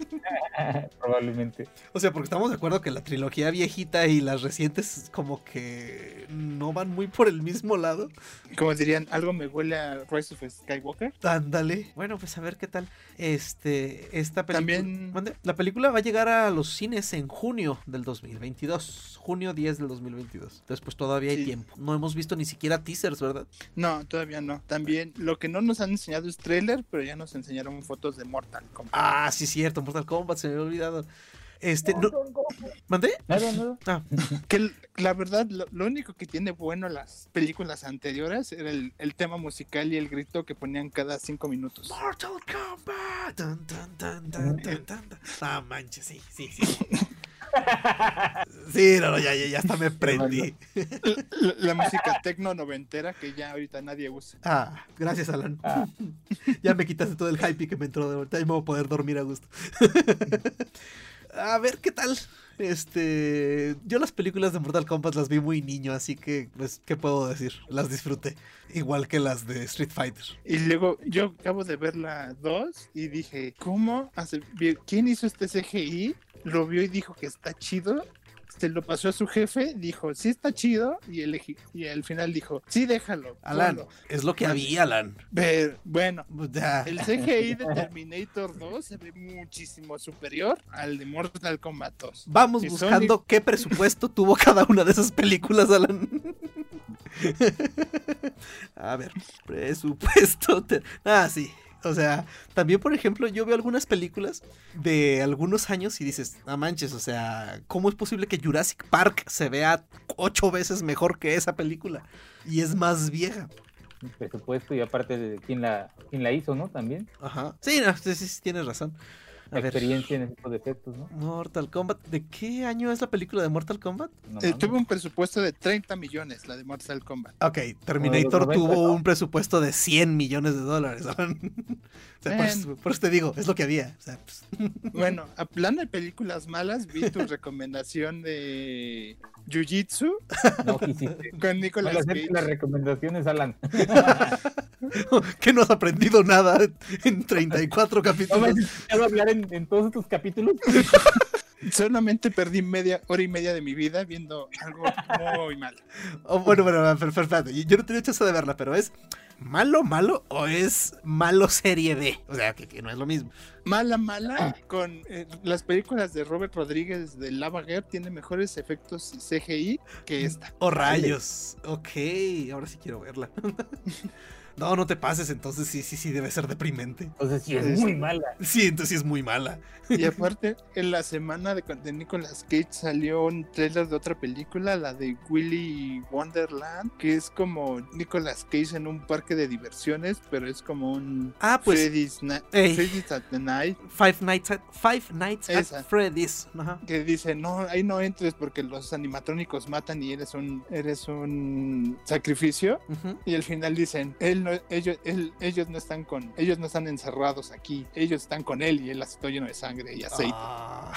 Probablemente. O sea, porque estamos de acuerdo que la trilogía viejita y las recientes como que no van muy por el mismo lado. Como dirían, algo me huele a Rise of Skywalker. Ándale. Bueno, pues a ver qué tal. Este, esta película. También- Mande. La película va a llegar a los cines en junio del 2022. Junio 10 del 2022. Entonces, pues todavía hay tiempo. No hemos visto ni siquiera teasers, ¿verdad? No, todavía no. También lo que no nos han enseñado es trailer, pero ya nos enseñaron fotos de Mortal Kombat. Ah, sí, cierto. Mortal Kombat, se había olvidado. Este, no. ¿Mandé? Nada, nada. Ah, Que la verdad, lo, lo único que tiene bueno las películas anteriores era el, el tema musical y el grito que ponían cada cinco minutos. Mortal Kombat. Dun, dun, dun, dun, dun, dun. Ah, manches, sí, sí, sí. Sí, no, no, ya, ya, ya hasta me prendí. La, la música tecno noventera que ya ahorita nadie usa. Ah, gracias, Alan. Ah. Ya me quitaste todo el hype que me entró de ahorita. Ya me voy a poder dormir a gusto. a ver qué tal. Este. Yo las películas de Mortal Kombat las vi muy niño, así que, pues, ¿qué puedo decir? Las disfruté. Igual que las de Street Fighter. Y luego yo acabo de ver la 2 y dije, ¿cómo? hace- ¿Quién hizo este CGI? Lo vio y dijo que está chido. Se lo pasó a su jefe, dijo, sí está chido. Y, el, eji- y al final dijo, sí, déjalo. Alan, ponlo". es lo que había, Alan. Pero, bueno, Ya. el CGI de Terminator 2 se ve muchísimo superior al de Mortal Kombat 2. Vamos Y buscando qué presupuesto tuvo cada una de esas películas, Alan. A ver, presupuesto. Ah, sí. O sea, también, por ejemplo, yo veo algunas películas de algunos años y dices, no manches, o sea, ¿cómo es posible que Jurassic Park se vea ocho veces mejor que esa película? Y es más vieja. Presupuesto y aparte de quién la, quién la hizo, ¿no? También. Ajá. Sí, no, sí, sí, sí, tienes razón. A La ver, experiencia en ese tipo de efectos, ¿no? Mortal Kombat. ¿De qué año es la película de Mortal Kombat? No Eh, tuvo un presupuesto de 30 millones la de Mortal Kombat. Ok, Terminator 90, tuvo ¿no? un presupuesto de 100 millones de dólares. ¿saben? O sea, por, eso, por eso te digo, es lo que había. O sea, pues, Bueno, a plan de películas malas, vi tu recomendación de Jiu-Jitsu No quisiste. con Nicolas aceptes las Cage. recomendaciones, Alan. que no has aprendido nada en 34 No me capítulos. has escuchado hablar en, en todos estos capítulos. Solamente perdí media hora y media de mi vida viendo algo muy mal. Oh, bueno, bueno, pero, pero, espérate, yo no tenía chance de verla, pero es malo, malo o es malo serie B. O sea, que, que no es lo mismo. Mala, mala, con eh, las películas de Robert Rodríguez de Lava Girl tiene mejores efectos CGI que esta. O rayos. Ok, ahora sí quiero verla. No, no te pases, entonces sí, sí, sí, debe ser deprimente. Entonces sí es Es- muy mala. Sí, entonces sí es muy mala. Y aparte, en la semana de, de Nicolas Cage salió un trailer de otra película, la de Willy Wonderland, que es como Nicolas Cage en un parque de diversiones, pero es como un Ah, pues Freddy's, Na- Ey. Freddy's at the Night, Five Nights at, Five Nights at Esa. Freddy's. Ajá. que dice, no, ahí no entres porque los animatrónicos matan y eres un, eres un sacrificio. Y al final dicen, él no, ellos, él- ellos no están con, ellos no están encerrados aquí, ellos están con él y él está lleno de sangre y aceite. Ah.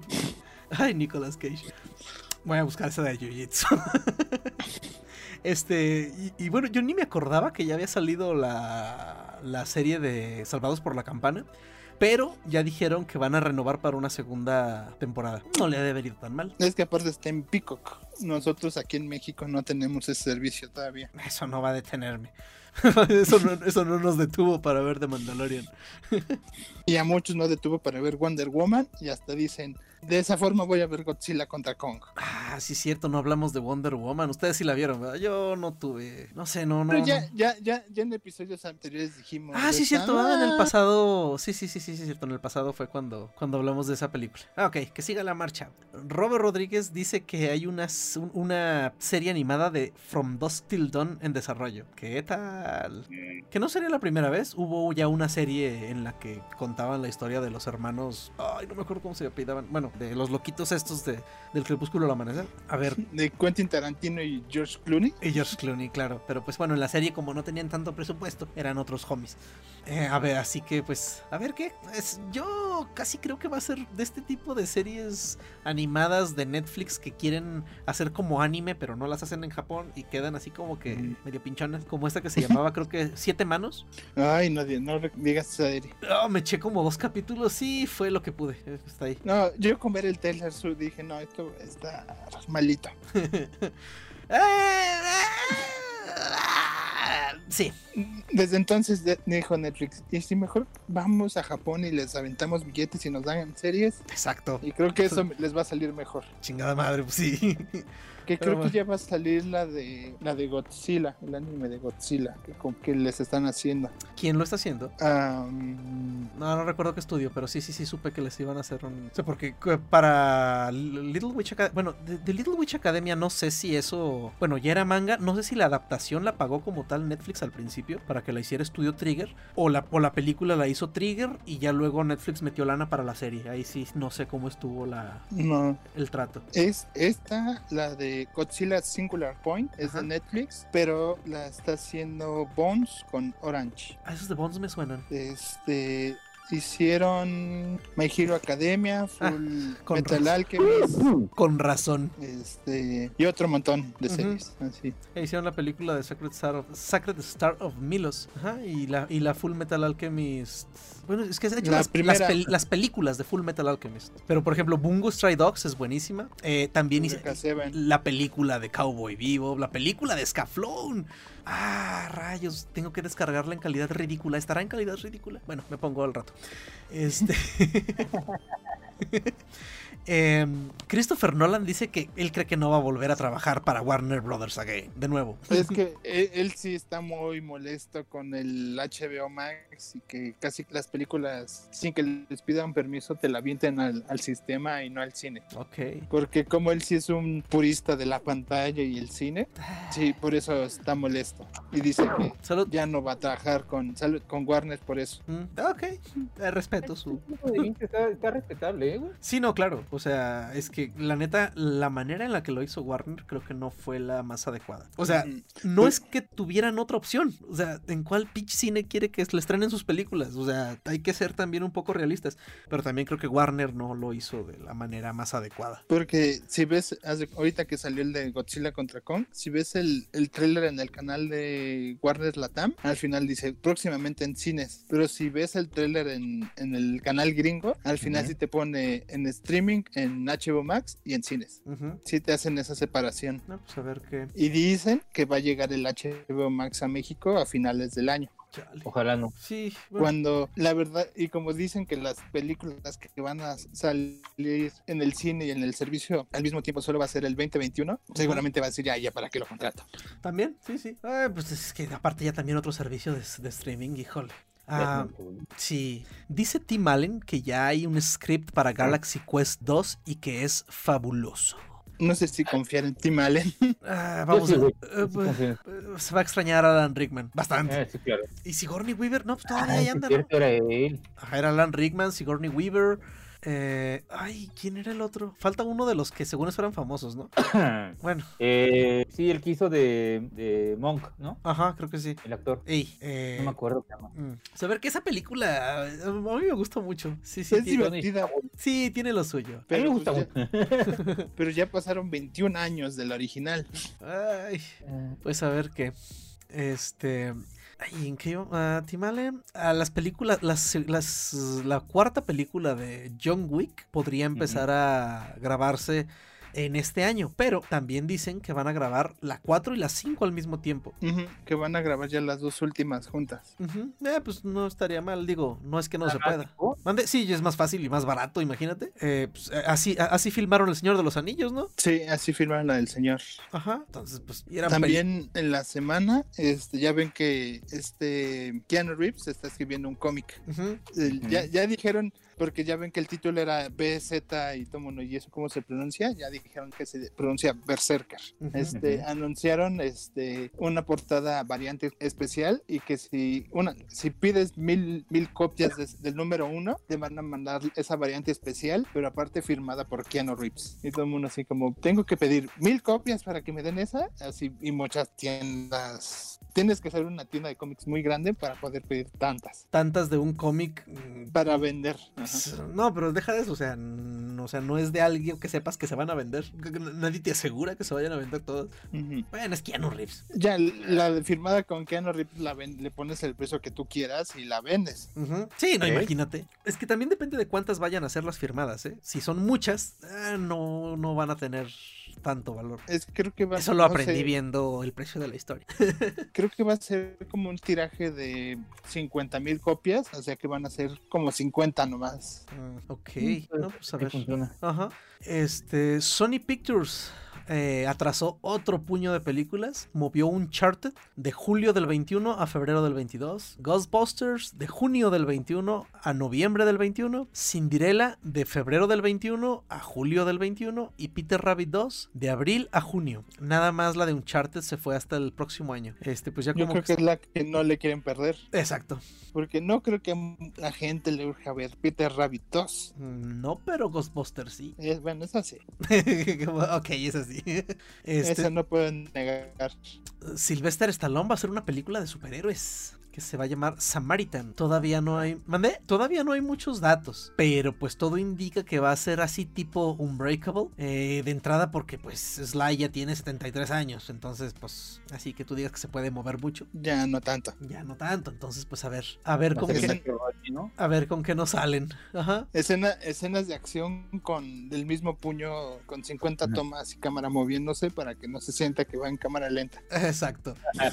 Ay, Nicolas Cage. Voy a buscar esa de Jiu-Jitsu. Este, y, y bueno, yo ni me acordaba que ya había salido la, la serie de Salvados por la Campana. Pero ya dijeron que van a renovar para una segunda temporada. No le ha de haber ido tan mal. Es que aparte está en Peacock. Nosotros aquí en México no tenemos ese servicio todavía. Eso no va a detenerme. eso, no, eso no nos detuvo para ver The Mandalorian. Y a muchos no detuvo para ver Wonder Woman y hasta dicen, de esa forma voy a ver Godzilla contra Kong. Ah, sí, es cierto, no hablamos de Wonder Woman. Ustedes sí la vieron, ¿verdad? Yo no tuve. No sé, no, no. Pero no. ya, ya, ya, en episodios anteriores dijimos. Ah, sí, de cierto. ah, en el pasado. Sí, sí, sí, sí, sí, cierto. En el pasado fue cuando, cuando hablamos de esa película. Ah, ok, que siga la marcha. Robert Rodríguez dice que hay una, una serie animada de From Dusk Till Dawn en desarrollo. ¿Qué tal? Que no sería la primera vez. Hubo ya una serie en la que contaban la historia de los hermanos. Ay, no me acuerdo cómo se apellidaban. Bueno, de los loquitos estos de, del crepúsculo al amanecer. A ver, de Quentin Tarantino y George Clooney. y George Clooney, claro. Pero pues bueno, en la serie, como no tenían tanto presupuesto, eran otros homies. Eh, a ver, así que pues, a ver qué. Es, yo casi creo que va a ser de este tipo de series animadas de Netflix que quieren hacer como anime, pero no las hacen en Japón y quedan así como que Mm. medio pinchonas. Como esta que se llamaba, creo que Siete Manos. Ay, no, no digas esa serie. Oh, me eché como dos capítulos, sí, fue lo que pude. eh, Está ahí. No, yo con ver el Taylor Swift dije, no, esto está malito. sí, Desde entonces dijo Netflix, y si mejor vamos a Japón y les aventamos billetes y nos dan series, exacto. y creo que eso les va a salir mejor. Chingada madre, pues sí. Que creo que ya va a salir la de la de Godzilla, el anime de Godzilla, que, con que les están haciendo. ¿Quién lo está haciendo? No, no recuerdo qué estudio, pero sí, sí, sí supe que les iban a hacer un... O sea, porque eh, para Little Witch Academia... Bueno, de, de Little Witch Academia no sé si eso... Bueno, ya era manga, no sé si la adaptación la pagó como tal Netflix al principio para que la hiciera Estudio Trigger, o la, o la película la hizo Trigger y ya luego Netflix metió lana para la serie. Ahí sí, no sé cómo estuvo la, no, el trato. es esta, la de Godzilla Singular Point, es Ajá. de Netflix, pero la está haciendo Bones con Orange. Ah, esos de Bones me suenan. Este hicieron My Hero Academia, Full Ah, con Metal razón. Alchemist, Con razón. este y otro montón de series, así. E hicieron la película de Sacred Star of, Sacred Star of Milos. Ajá, y la, y la Full Metal Alchemist. Bueno, es que se han hecho La las, las pel- las películas de Full Metal Alchemist. Pero por ejemplo, Bungo Stray Dogs es buenísima. Eh, también hice la película de Cowboy Vivo, la película de Scaflón. Ah, rayos, tengo que descargarla en calidad ridícula. ¿Estará en calidad ridícula? Bueno, me pongo al rato. Este. Em, Christopher Nolan dice que él cree que no va a volver a trabajar para Warner Brothers again, de nuevo. Es que él, él sí está muy molesto con el HBO Max y que casi las películas, sin que les pidan permiso, te la avienten al, al sistema y no al cine. Ok. Porque como él sí es un purista de la pantalla y el cine, sí, por eso está molesto. Y dice que ya no va a trabajar con, con Warner por eso. Mm, ok, eh, respeto su. Está, está respetable, ¿eh, güey. Sí, no, claro. O sea, es que la neta, la manera en la que lo hizo Warner creo que no fue la más adecuada. O sea, no es que tuvieran otra opción. O sea, ¿en cuál pitch cine quiere que le estrenen sus películas? O sea, hay que ser también un poco realistas. Pero también creo que Warner no lo hizo de la manera más adecuada. Porque si ves, ahorita que salió el de Godzilla contra Kong, si ves el, el trailer en el canal de Warner Latam, al final dice próximamente en cines. Pero si ves el trailer en, en el canal gringo, al final Ujú. sí te pone en streaming, en HBO Max y en cines. Ujú. Sí te hacen esa separación. No, pues a ver qué. Y dicen que va a llegar el HBO Max a México a finales del año. Chale. Ojalá no. Sí, bueno, Cuando la verdad, y como dicen que las películas que van a salir en el cine y en el servicio al mismo tiempo solo va a ser el 2021, seguramente va a decir ya, ya, ¿para qué lo contrato? también, sí, sí. Ah, pues es que aparte ya también otro servicio de, de streaming, híjole. Ah, Sí, dice Tim Allen que ya hay un script para Galaxy Quest 2 y que es fabuloso. No sé si confiar en Tim Allen. Ah, vamos sí, eh, Sí, eh, se va a extrañar a Alan Rickman bastante. Eh, sí, claro. Y Sigourney Weaver, no, pues todavía Ah, ahí sí, anda, era él. Ajá, era Alan Rickman, Sigourney Weaver. Eh, ay, ¿quién era el otro? Falta uno de los que según eso eran famosos, ¿no? Bueno, Eh, sí, el que hizo de, de Monk, ¿no? ajá, creo que sí. El actor. Ey, eh, No me acuerdo qué mm, saber que esa película a mí me gustó mucho. Sí, sí, es tiene, divertida, sí, tiene lo suyo. A mí pero, me gusta pues mucho. ya, pero ya pasaron 21 años del original. Ay, pues a ver qué. Este. Ay, ¿en qué iba? Ah, Tim Allen, a las películas, las, las, la cuarta película de John Wick podría empezar a grabarse en este año, pero también dicen que van a grabar la 4 y la 5 al mismo tiempo. Que van a grabar ya las dos últimas juntas. Eh, pues no estaría mal, digo, no es que no se pueda. Sí, es más fácil y más barato, imagínate. Eh, pues, eh, así, a- así filmaron El Señor de los Anillos, ¿no? Sí, así firmaron la del señor. Ajá, entonces, pues, y eran También en la semana, este, ya ven que este Keanu Reeves está escribiendo un cómic. El- ya, ya dijeron porque ya ven que el título era BZ y Tomono y eso cómo se pronuncia, ya dijeron que se pronuncia Berserker. Este, anunciaron este una portada variante especial y que si una si pides mil mil copias de- del número uno te van a mandar esa variante especial pero aparte firmada por Keanu Reeves. Y todo el mundo así como tengo que pedir mil copias para que me den esa así y muchas tiendas tienes que ser una tienda de cómics muy grande para poder pedir tantas Tantas de un cómic. mm, para vender Ajá. s- No, pero deja de eso, o sea, o sea, no es de alguien que sepas que se van a vender. Nadie te asegura que se vayan a vender todos. Ujú. Bueno, es Keanu Reeves. ya la firmada con Keanu Reeves la ven- le pones el precio que tú quieras y la vendes. Sí, no, Ok. imagínate. Es que también depende de cuántas vayan a ser las firmadas, ¿eh? Si son muchas, ah, no, no van a tener tanto valor. es que creo que va Eso lo no aprendí sé, viendo el precio de la historia. Creo que va a ser como un tiraje de 50 mil copias, o sea que van a ser como 50 nomás. Mm, ok, Mm, no, pues a sí ver. funciona. Ajá. Este, Sony Pictures eh, atrasó otro puño de películas. Movió Uncharted de julio del 21 a febrero del 22. Ghostbusters de junio del 21 a noviembre del 21. Cinderella de febrero del 21 a julio del 21. Y Peter Rabbit 2 de abril a junio. Nada más la de Uncharted se fue hasta el próximo año. Este, pues ya Yo como creo que es la que no le quieren perder, Exacto. porque no creo que a la gente le urge ver Peter Rabbit 2. Mm, No, pero Ghostbusters sí. Es, bueno, es así. ok, es así. Este, Eso no pueden negar. Sylvester Stallone va a hacer una película de superhéroes que se va a llamar Samaritan. Todavía no hay, mandé, todavía no hay muchos datos, pero pues todo indica que va a ser así tipo Unbreakable eh, de entrada porque pues Sly ya tiene 73 años, entonces pues así que tú digas que se puede mover mucho, Ya no tanto. ya no tanto, entonces pues a ver, a ver con qué- ¿no? a ver con qué nos salen. Ajá. Escena, escenas de acción con del mismo puño, con 50 Ajá. tomas y cámara moviéndose para que no se sienta que va en cámara lenta. Exacto.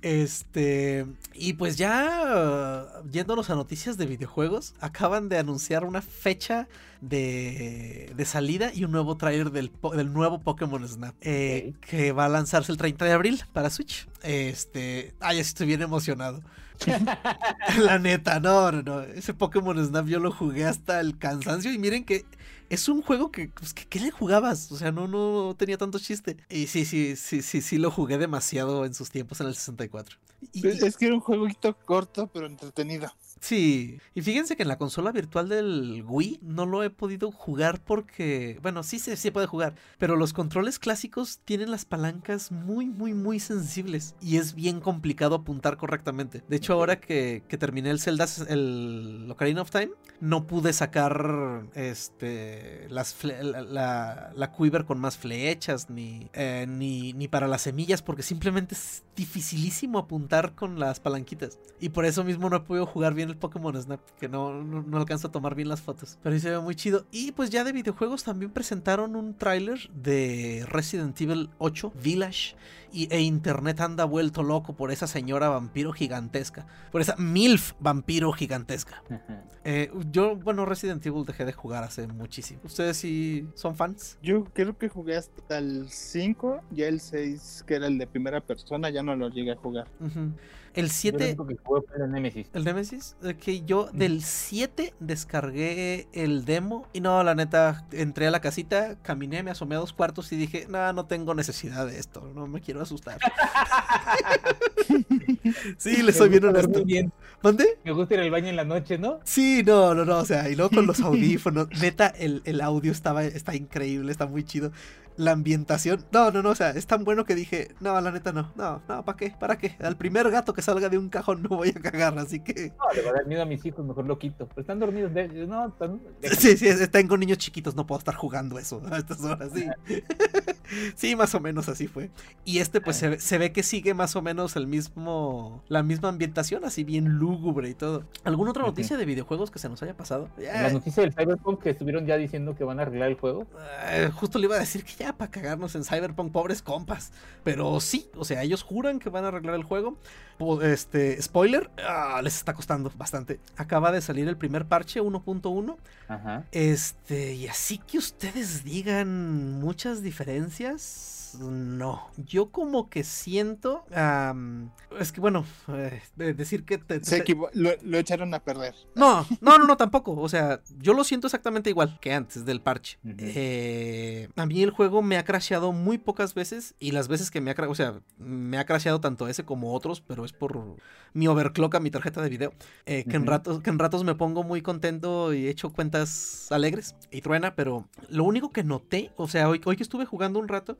Este, y pues ya uh, yéndonos a noticias de videojuegos, acaban de anunciar una fecha de, de salida y un nuevo trailer del, del nuevo Pokémon Snap, eh, que va a lanzarse el 30 de abril para Switch. Este, ay, estoy bien emocionado. La neta, no, no, no. Ese Pokémon Snap yo lo jugué hasta el cansancio y miren que es un juego que, pues, que ¿qué le jugabas? O sea, no, no tenía tanto chiste. Y sí, sí, sí, sí, sí lo jugué demasiado en sus tiempos en el 64. Y, y- Es que era un jueguito corto pero entretenido. Sí, y fíjense que en la consola virtual del Wii no lo he podido jugar porque, bueno, sí se sí puede jugar, pero los controles clásicos tienen las palancas muy, muy, muy sensibles y es bien complicado apuntar correctamente. De hecho, ahora que, que terminé el Zelda, el Ocarina of Time, no pude sacar este las la, la quiver con más flechas ni, eh, ni ni para las semillas porque simplemente es dificilísimo apuntar con las palanquitas y por eso mismo no he podido jugar bien el Pokémon Snap que no, no, no alcanzo a tomar bien las fotos pero sí se ve muy chido y pues ya de videojuegos también presentaron un tráiler de Resident Evil 8 Village y, e internet anda vuelto loco por esa señora vampiro gigantesca por esa MILF vampiro gigantesca eh, yo, bueno, Resident Evil dejé de jugar hace muchísimo. ¿Ustedes sí son fans? Yo creo que jugué hasta el 5, ya el 6, que era el de primera persona, ya no lo llegué a jugar. Ujú. El Yo lo 7, único que jugué fue el Nemesis. el Nemesis, que yo del 7 descargué el demo y no, la neta, entré a la casita, caminé, me asomé a dos cuartos y dije, no, no tengo necesidad de esto, no me quiero asustar. sí, le soy bien honesto. bien. ¿Dónde? Me gusta ir al baño en la noche, ¿no? Sí, no, no, no, o sea, y luego con los audífonos, neta, el, el audio estaba, está increíble, está muy chido. La ambientación, no, no, no, o sea, es tan bueno que dije, no, la neta no, no, no, ¿para qué? ¿Para qué? Al primer gato que salga de un cajón no voy a cagar, así que... No, le va a dar miedo a mis hijos, mejor lo quito. Pero están dormidos. de- No, están... Sí, sí, es- tengo niños chiquitos, no puedo estar jugando eso a estas horas, sí. sí, más o menos así fue. Y este, pues, se, ve- se ve que sigue más o menos el mismo, la misma ambientación, así bien lúgubre y todo. ¿Alguna otra noticia de videojuegos que se nos haya pasado? En las noticias del Cyberpunk que estuvieron ya diciendo que van a arreglar el juego. Eh, justo le iba a decir que ya para cagarnos en Cyberpunk, pobres compas. Pero sí, o sea, ellos juran que van a arreglar el juego. Este, spoiler, ah, les está costando bastante. Acaba de salir el primer parche 1.1. Ajá. Este, y así que ustedes digan muchas diferencias no. Yo como que siento. es que bueno, eh, de- decir que te- Se te- lo, lo echaron a perder. no, no, no, no, tampoco. O sea, yo lo siento exactamente igual que antes del parche. Ujú. Eh, a mí el juego me ha crasheado muy pocas veces y las veces que me ha, cra- o sea, me ha crasheado tanto ese como otros, pero es por mi overclock a mi tarjeta de video. eh, que, en ratos, que en ratos me pongo muy contento y echo cuentas alegres y truena, pero lo único que noté, o sea, hoy, hoy que estuve jugando un rato,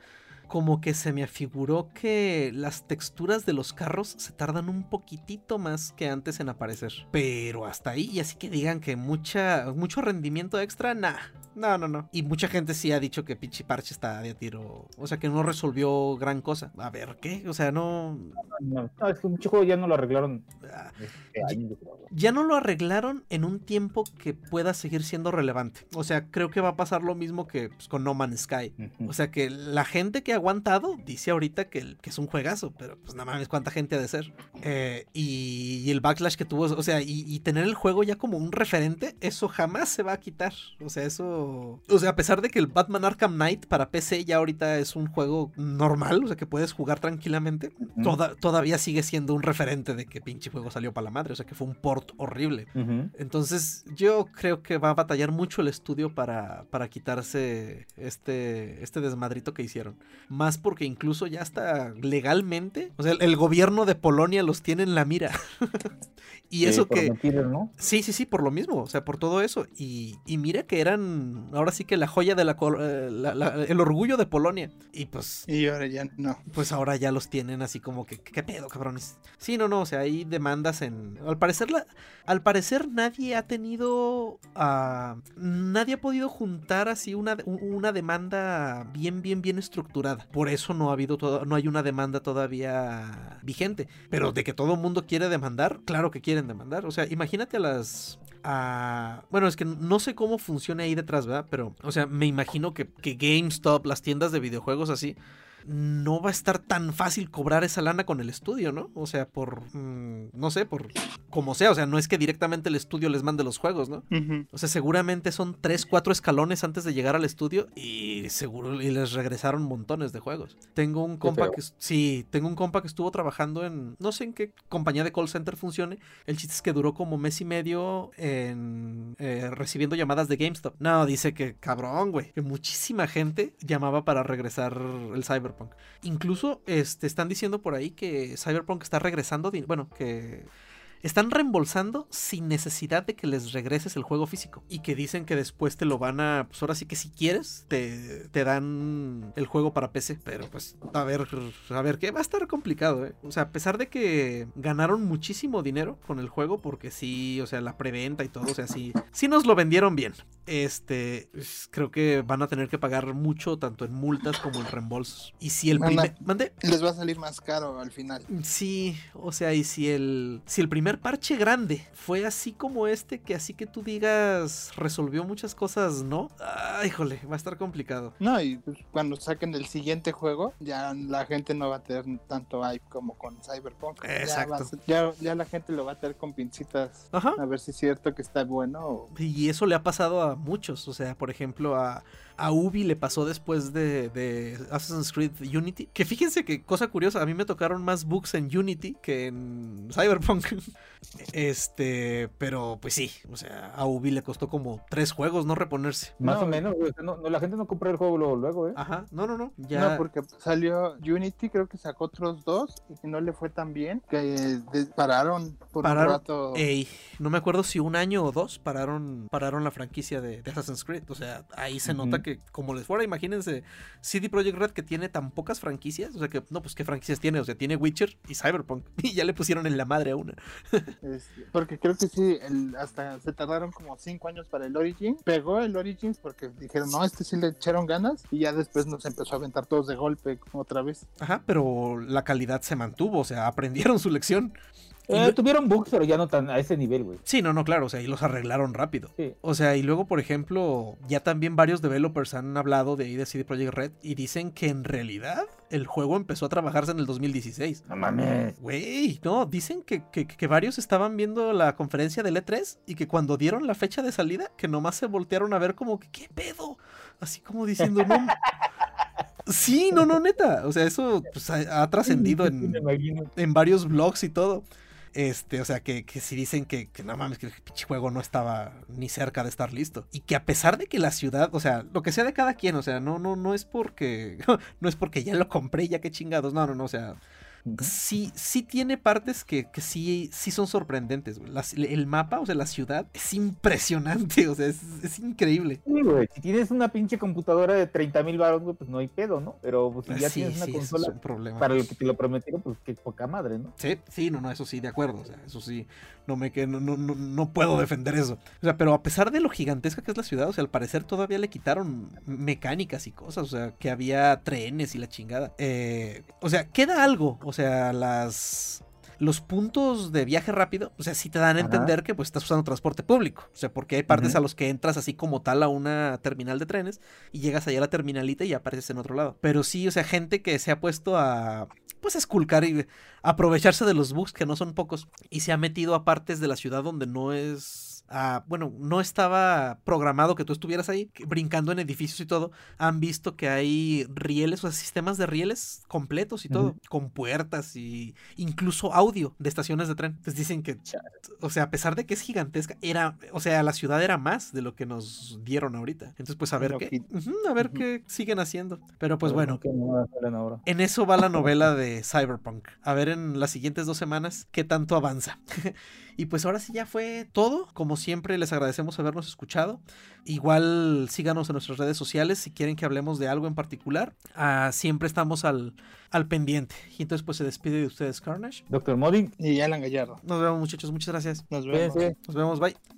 como que se me afiguró que las texturas de los carros se tardan un poquitito más que antes en aparecer. Pero hasta ahí, y así que digan que mucha, mucho rendimiento extra, nah. No, no, no. Y mucha gente sí ha dicho que pinche parche está de a tiro. O sea, que no resolvió gran cosa. A ver, ¿qué? O sea, no... No, no, es que mucho juego ya no lo arreglaron. ah, este, ya no lo arreglaron en un tiempo que pueda seguir siendo relevante. O sea, creo que va a pasar lo mismo que pues, con No Man's Sky. O sea que la gente que ha aguantado dice ahorita que, el- que es un juegazo, pero pues nada más cuánta gente ha de ser. Eh, y, y el backlash que tuvo, o sea, y, y tener el juego ya como un referente, eso jamás se va a quitar. O sea, eso... O sea, a pesar de que el Batman Arkham Knight para PC ya ahorita es un juego normal, o sea, que puedes jugar tranquilamente, toda- todavía sigue siendo un referente de que pinche juego salió para la madre, o sea, que fue un port horrible. Entonces yo creo que va a batallar mucho el estudio para, para quitarse este, este desmadrito que hicieron. Más porque incluso ya está legalmente, o sea, el, el gobierno de Polonia los tiene en la mira. y Sí, eso por que... mentiras, ¿no? Sí, sí, sí, por lo mismo, o sea, por todo eso. Y, y mira que eran, ahora sí que la joya de la, eh, la- la- el orgullo de Polonia. Y pues Y ahora ya no. pues ahora ya los tienen así como que, ¿qué pedo, cabrones? Sí, no, no, o sea, hay demandas en... Al parecer, la... al parecer nadie ha tenido... ah, nadie ha podido juntar así una, una demanda bien, bien, bien estructurada. Por eso no ha habido, todo... no hay una demanda todavía vigente. Pero de que todo el mundo quiere demandar, claro que quieren demandar. O sea, imagínate a las... a- Bueno, es que no sé cómo funciona ahí detrás, ¿verdad? Pero, o sea, me imagino que, que GameStop, las tiendas de videojuegos así, no va a estar tan fácil cobrar esa lana con el estudio, ¿no? O sea, por, mm, no sé, por como sea, o sea, no es que directamente el estudio les mande los juegos, ¿no? O sea, seguramente son 3, 4 escalones antes de llegar al estudio y seguro y les regresaron montones de juegos. Tengo un compa que sí, tengo un compa que estuvo trabajando en no sé en qué compañía de call center funcione. El chiste es que duró como mes y medio en eh, recibiendo llamadas de GameStop. No, dice que cabrón, güey, que muchísima gente llamaba para regresar el Incluso este están diciendo por ahí que Cyberpunk está regresando, bueno, que están reembolsando sin necesidad de que les regreses el juego físico. Y que dicen que después te lo van a. Pues ahora sí que si quieres, te, te dan el juego para PC. Pero pues, a ver, a ver, que va a estar complicado, ¿eh? O sea, a pesar de que ganaron muchísimo dinero con el juego, porque sí, o sea, la preventa y todo, o sea, sí, sí nos lo vendieron bien. Este, creo que van a tener que pagar mucho, tanto en multas como en reembolsos. Y si el primer. Mande. Les va a salir más caro al final. Sí, o sea, y si el si el primer parche grande fue así como este, que así que tú digas resolvió muchas cosas, ¿no? Ah, híjole, va a estar complicado. No, y cuando saquen el siguiente juego, ya la gente no va a tener tanto hype como con Cyberpunk. Ya Exacto. a Ya, ya la gente lo va a tener con pincitas Ajá. a ver si es cierto que está bueno o... Y eso le ha pasado a muchos, o sea, por ejemplo, a, a Ubi le pasó después de, Assassin's Creed Unity. Que fíjense que cosa curiosa, a mí me tocaron más bugs en Unity que en Cyberpunk. Este, pero pues sí, o sea, a Ubi le costó como tres juegos no reponerse. Más No, o menos, güey. No, no, la gente no compra el juego luego, luego, ¿eh? Ajá, no, no, no, ya. No, porque salió Unity, creo que sacó otros dos y no le fue tan bien que pararon por Pararon, un rato. Ey, no me acuerdo si un año o dos pararon, pararon la franquicia de, de Assassin's Creed. O sea, ahí se nota que, como les fuera, imagínense, CD Projekt Red que tiene tan pocas franquicias. O sea, que, no, pues qué franquicias tiene. O sea, tiene Witcher y Cyberpunk. Y ya le pusieron en la madre a una. Este, porque creo que sí, el- hasta se tardaron como cinco años para el Origin. Pegó el Origins porque dijeron, no, este sí le echaron ganas. Y ya después nos empezó a aventar todos de golpe otra vez. Ajá, pero la calidad se mantuvo. O sea, aprendieron su lección. Eh, tuvieron bugs, pero ya no tan a ese nivel, güey. Sí, no, no, claro, o sea, y los arreglaron rápido. Sí. O sea, y luego, por ejemplo, ya también varios developers han hablado de ahí de CD Projekt Red y dicen que en realidad el juego empezó a trabajarse en el 2016. No mames. Güey, no, dicen que, que- que varios estaban viendo la conferencia del E3 y que cuando dieron la fecha de salida, que nomás se voltearon a ver como que, ¿qué pedo? Así como diciendo, no. Sí, no, no, neta. O sea, eso pues, ha, ha trascendido en, en varios blogs y todo. Este, o sea, que, que si dicen que, que no mames, que el pinche juego no estaba ni cerca de estar listo. Y que a pesar de que la ciudad, o sea, lo que sea de cada quien, o sea, no, no, no es porque. No es porque ya lo compré, ya que chingados. No, no, no. O sea, sí, sí tiene partes que, que sí, sí son sorprendentes. güey. Las- el mapa, o sea, la ciudad, es impresionante. O sea, es, es increíble. Sí, güey. Si tienes una pinche computadora de 30 mil baros, güey, pues no hay pedo, ¿no? Pero pues, si ya sí, tienes una sí, consola es un problema. para lo que te lo prometieron, pues qué poca madre, ¿no? Sí, sí, no, no, eso sí, de acuerdo. O sea, eso sí, no me que no, no, no, no puedo defender eso. O sea, pero a pesar de lo gigantesca que es la ciudad, o sea, al parecer todavía le quitaron mecánicas y cosas. O sea, que había trenes y la chingada. Eh, o sea, queda algo. O sea, las. Los puntos de viaje rápido, o sea, sí te dan a Ajá. entender que pues estás usando transporte público. O sea, porque hay partes a los que entras así como tal a una terminal de trenes y llegas allá a la terminalita y apareces en otro lado. Pero sí, o sea, gente que se ha puesto a pues a esculcar y aprovecharse de los bugs que no son pocos y se ha metido a partes de la ciudad donde no es ah, bueno, no estaba programado que tú estuvieras ahí brincando en edificios y todo. Han visto que hay rieles, o sea, sistemas de rieles completos y todo, con puertas y incluso audio de estaciones de tren. Entonces dicen que, o sea, a pesar de que es gigantesca, era, o sea, la ciudad era más de lo que nos dieron ahorita. Entonces, pues a ver qué, a ver qué siguen haciendo. Pero pues Pero bueno, en eso va la novela de Cyberpunk. A ver en las siguientes dos semanas qué tanto avanza. y pues ahora sí ya fue todo. Como siempre, les agradecemos habernos escuchado. Igual síganos en nuestras redes sociales si quieren que hablemos de algo en particular. Ah, siempre estamos al, al pendiente. Y entonces pues se despide de ustedes Carnage. Doctor Modding, Y Alan Gallardo. Nos vemos muchachos. Muchas gracias. Nos vemos. Nos vemos. Bye.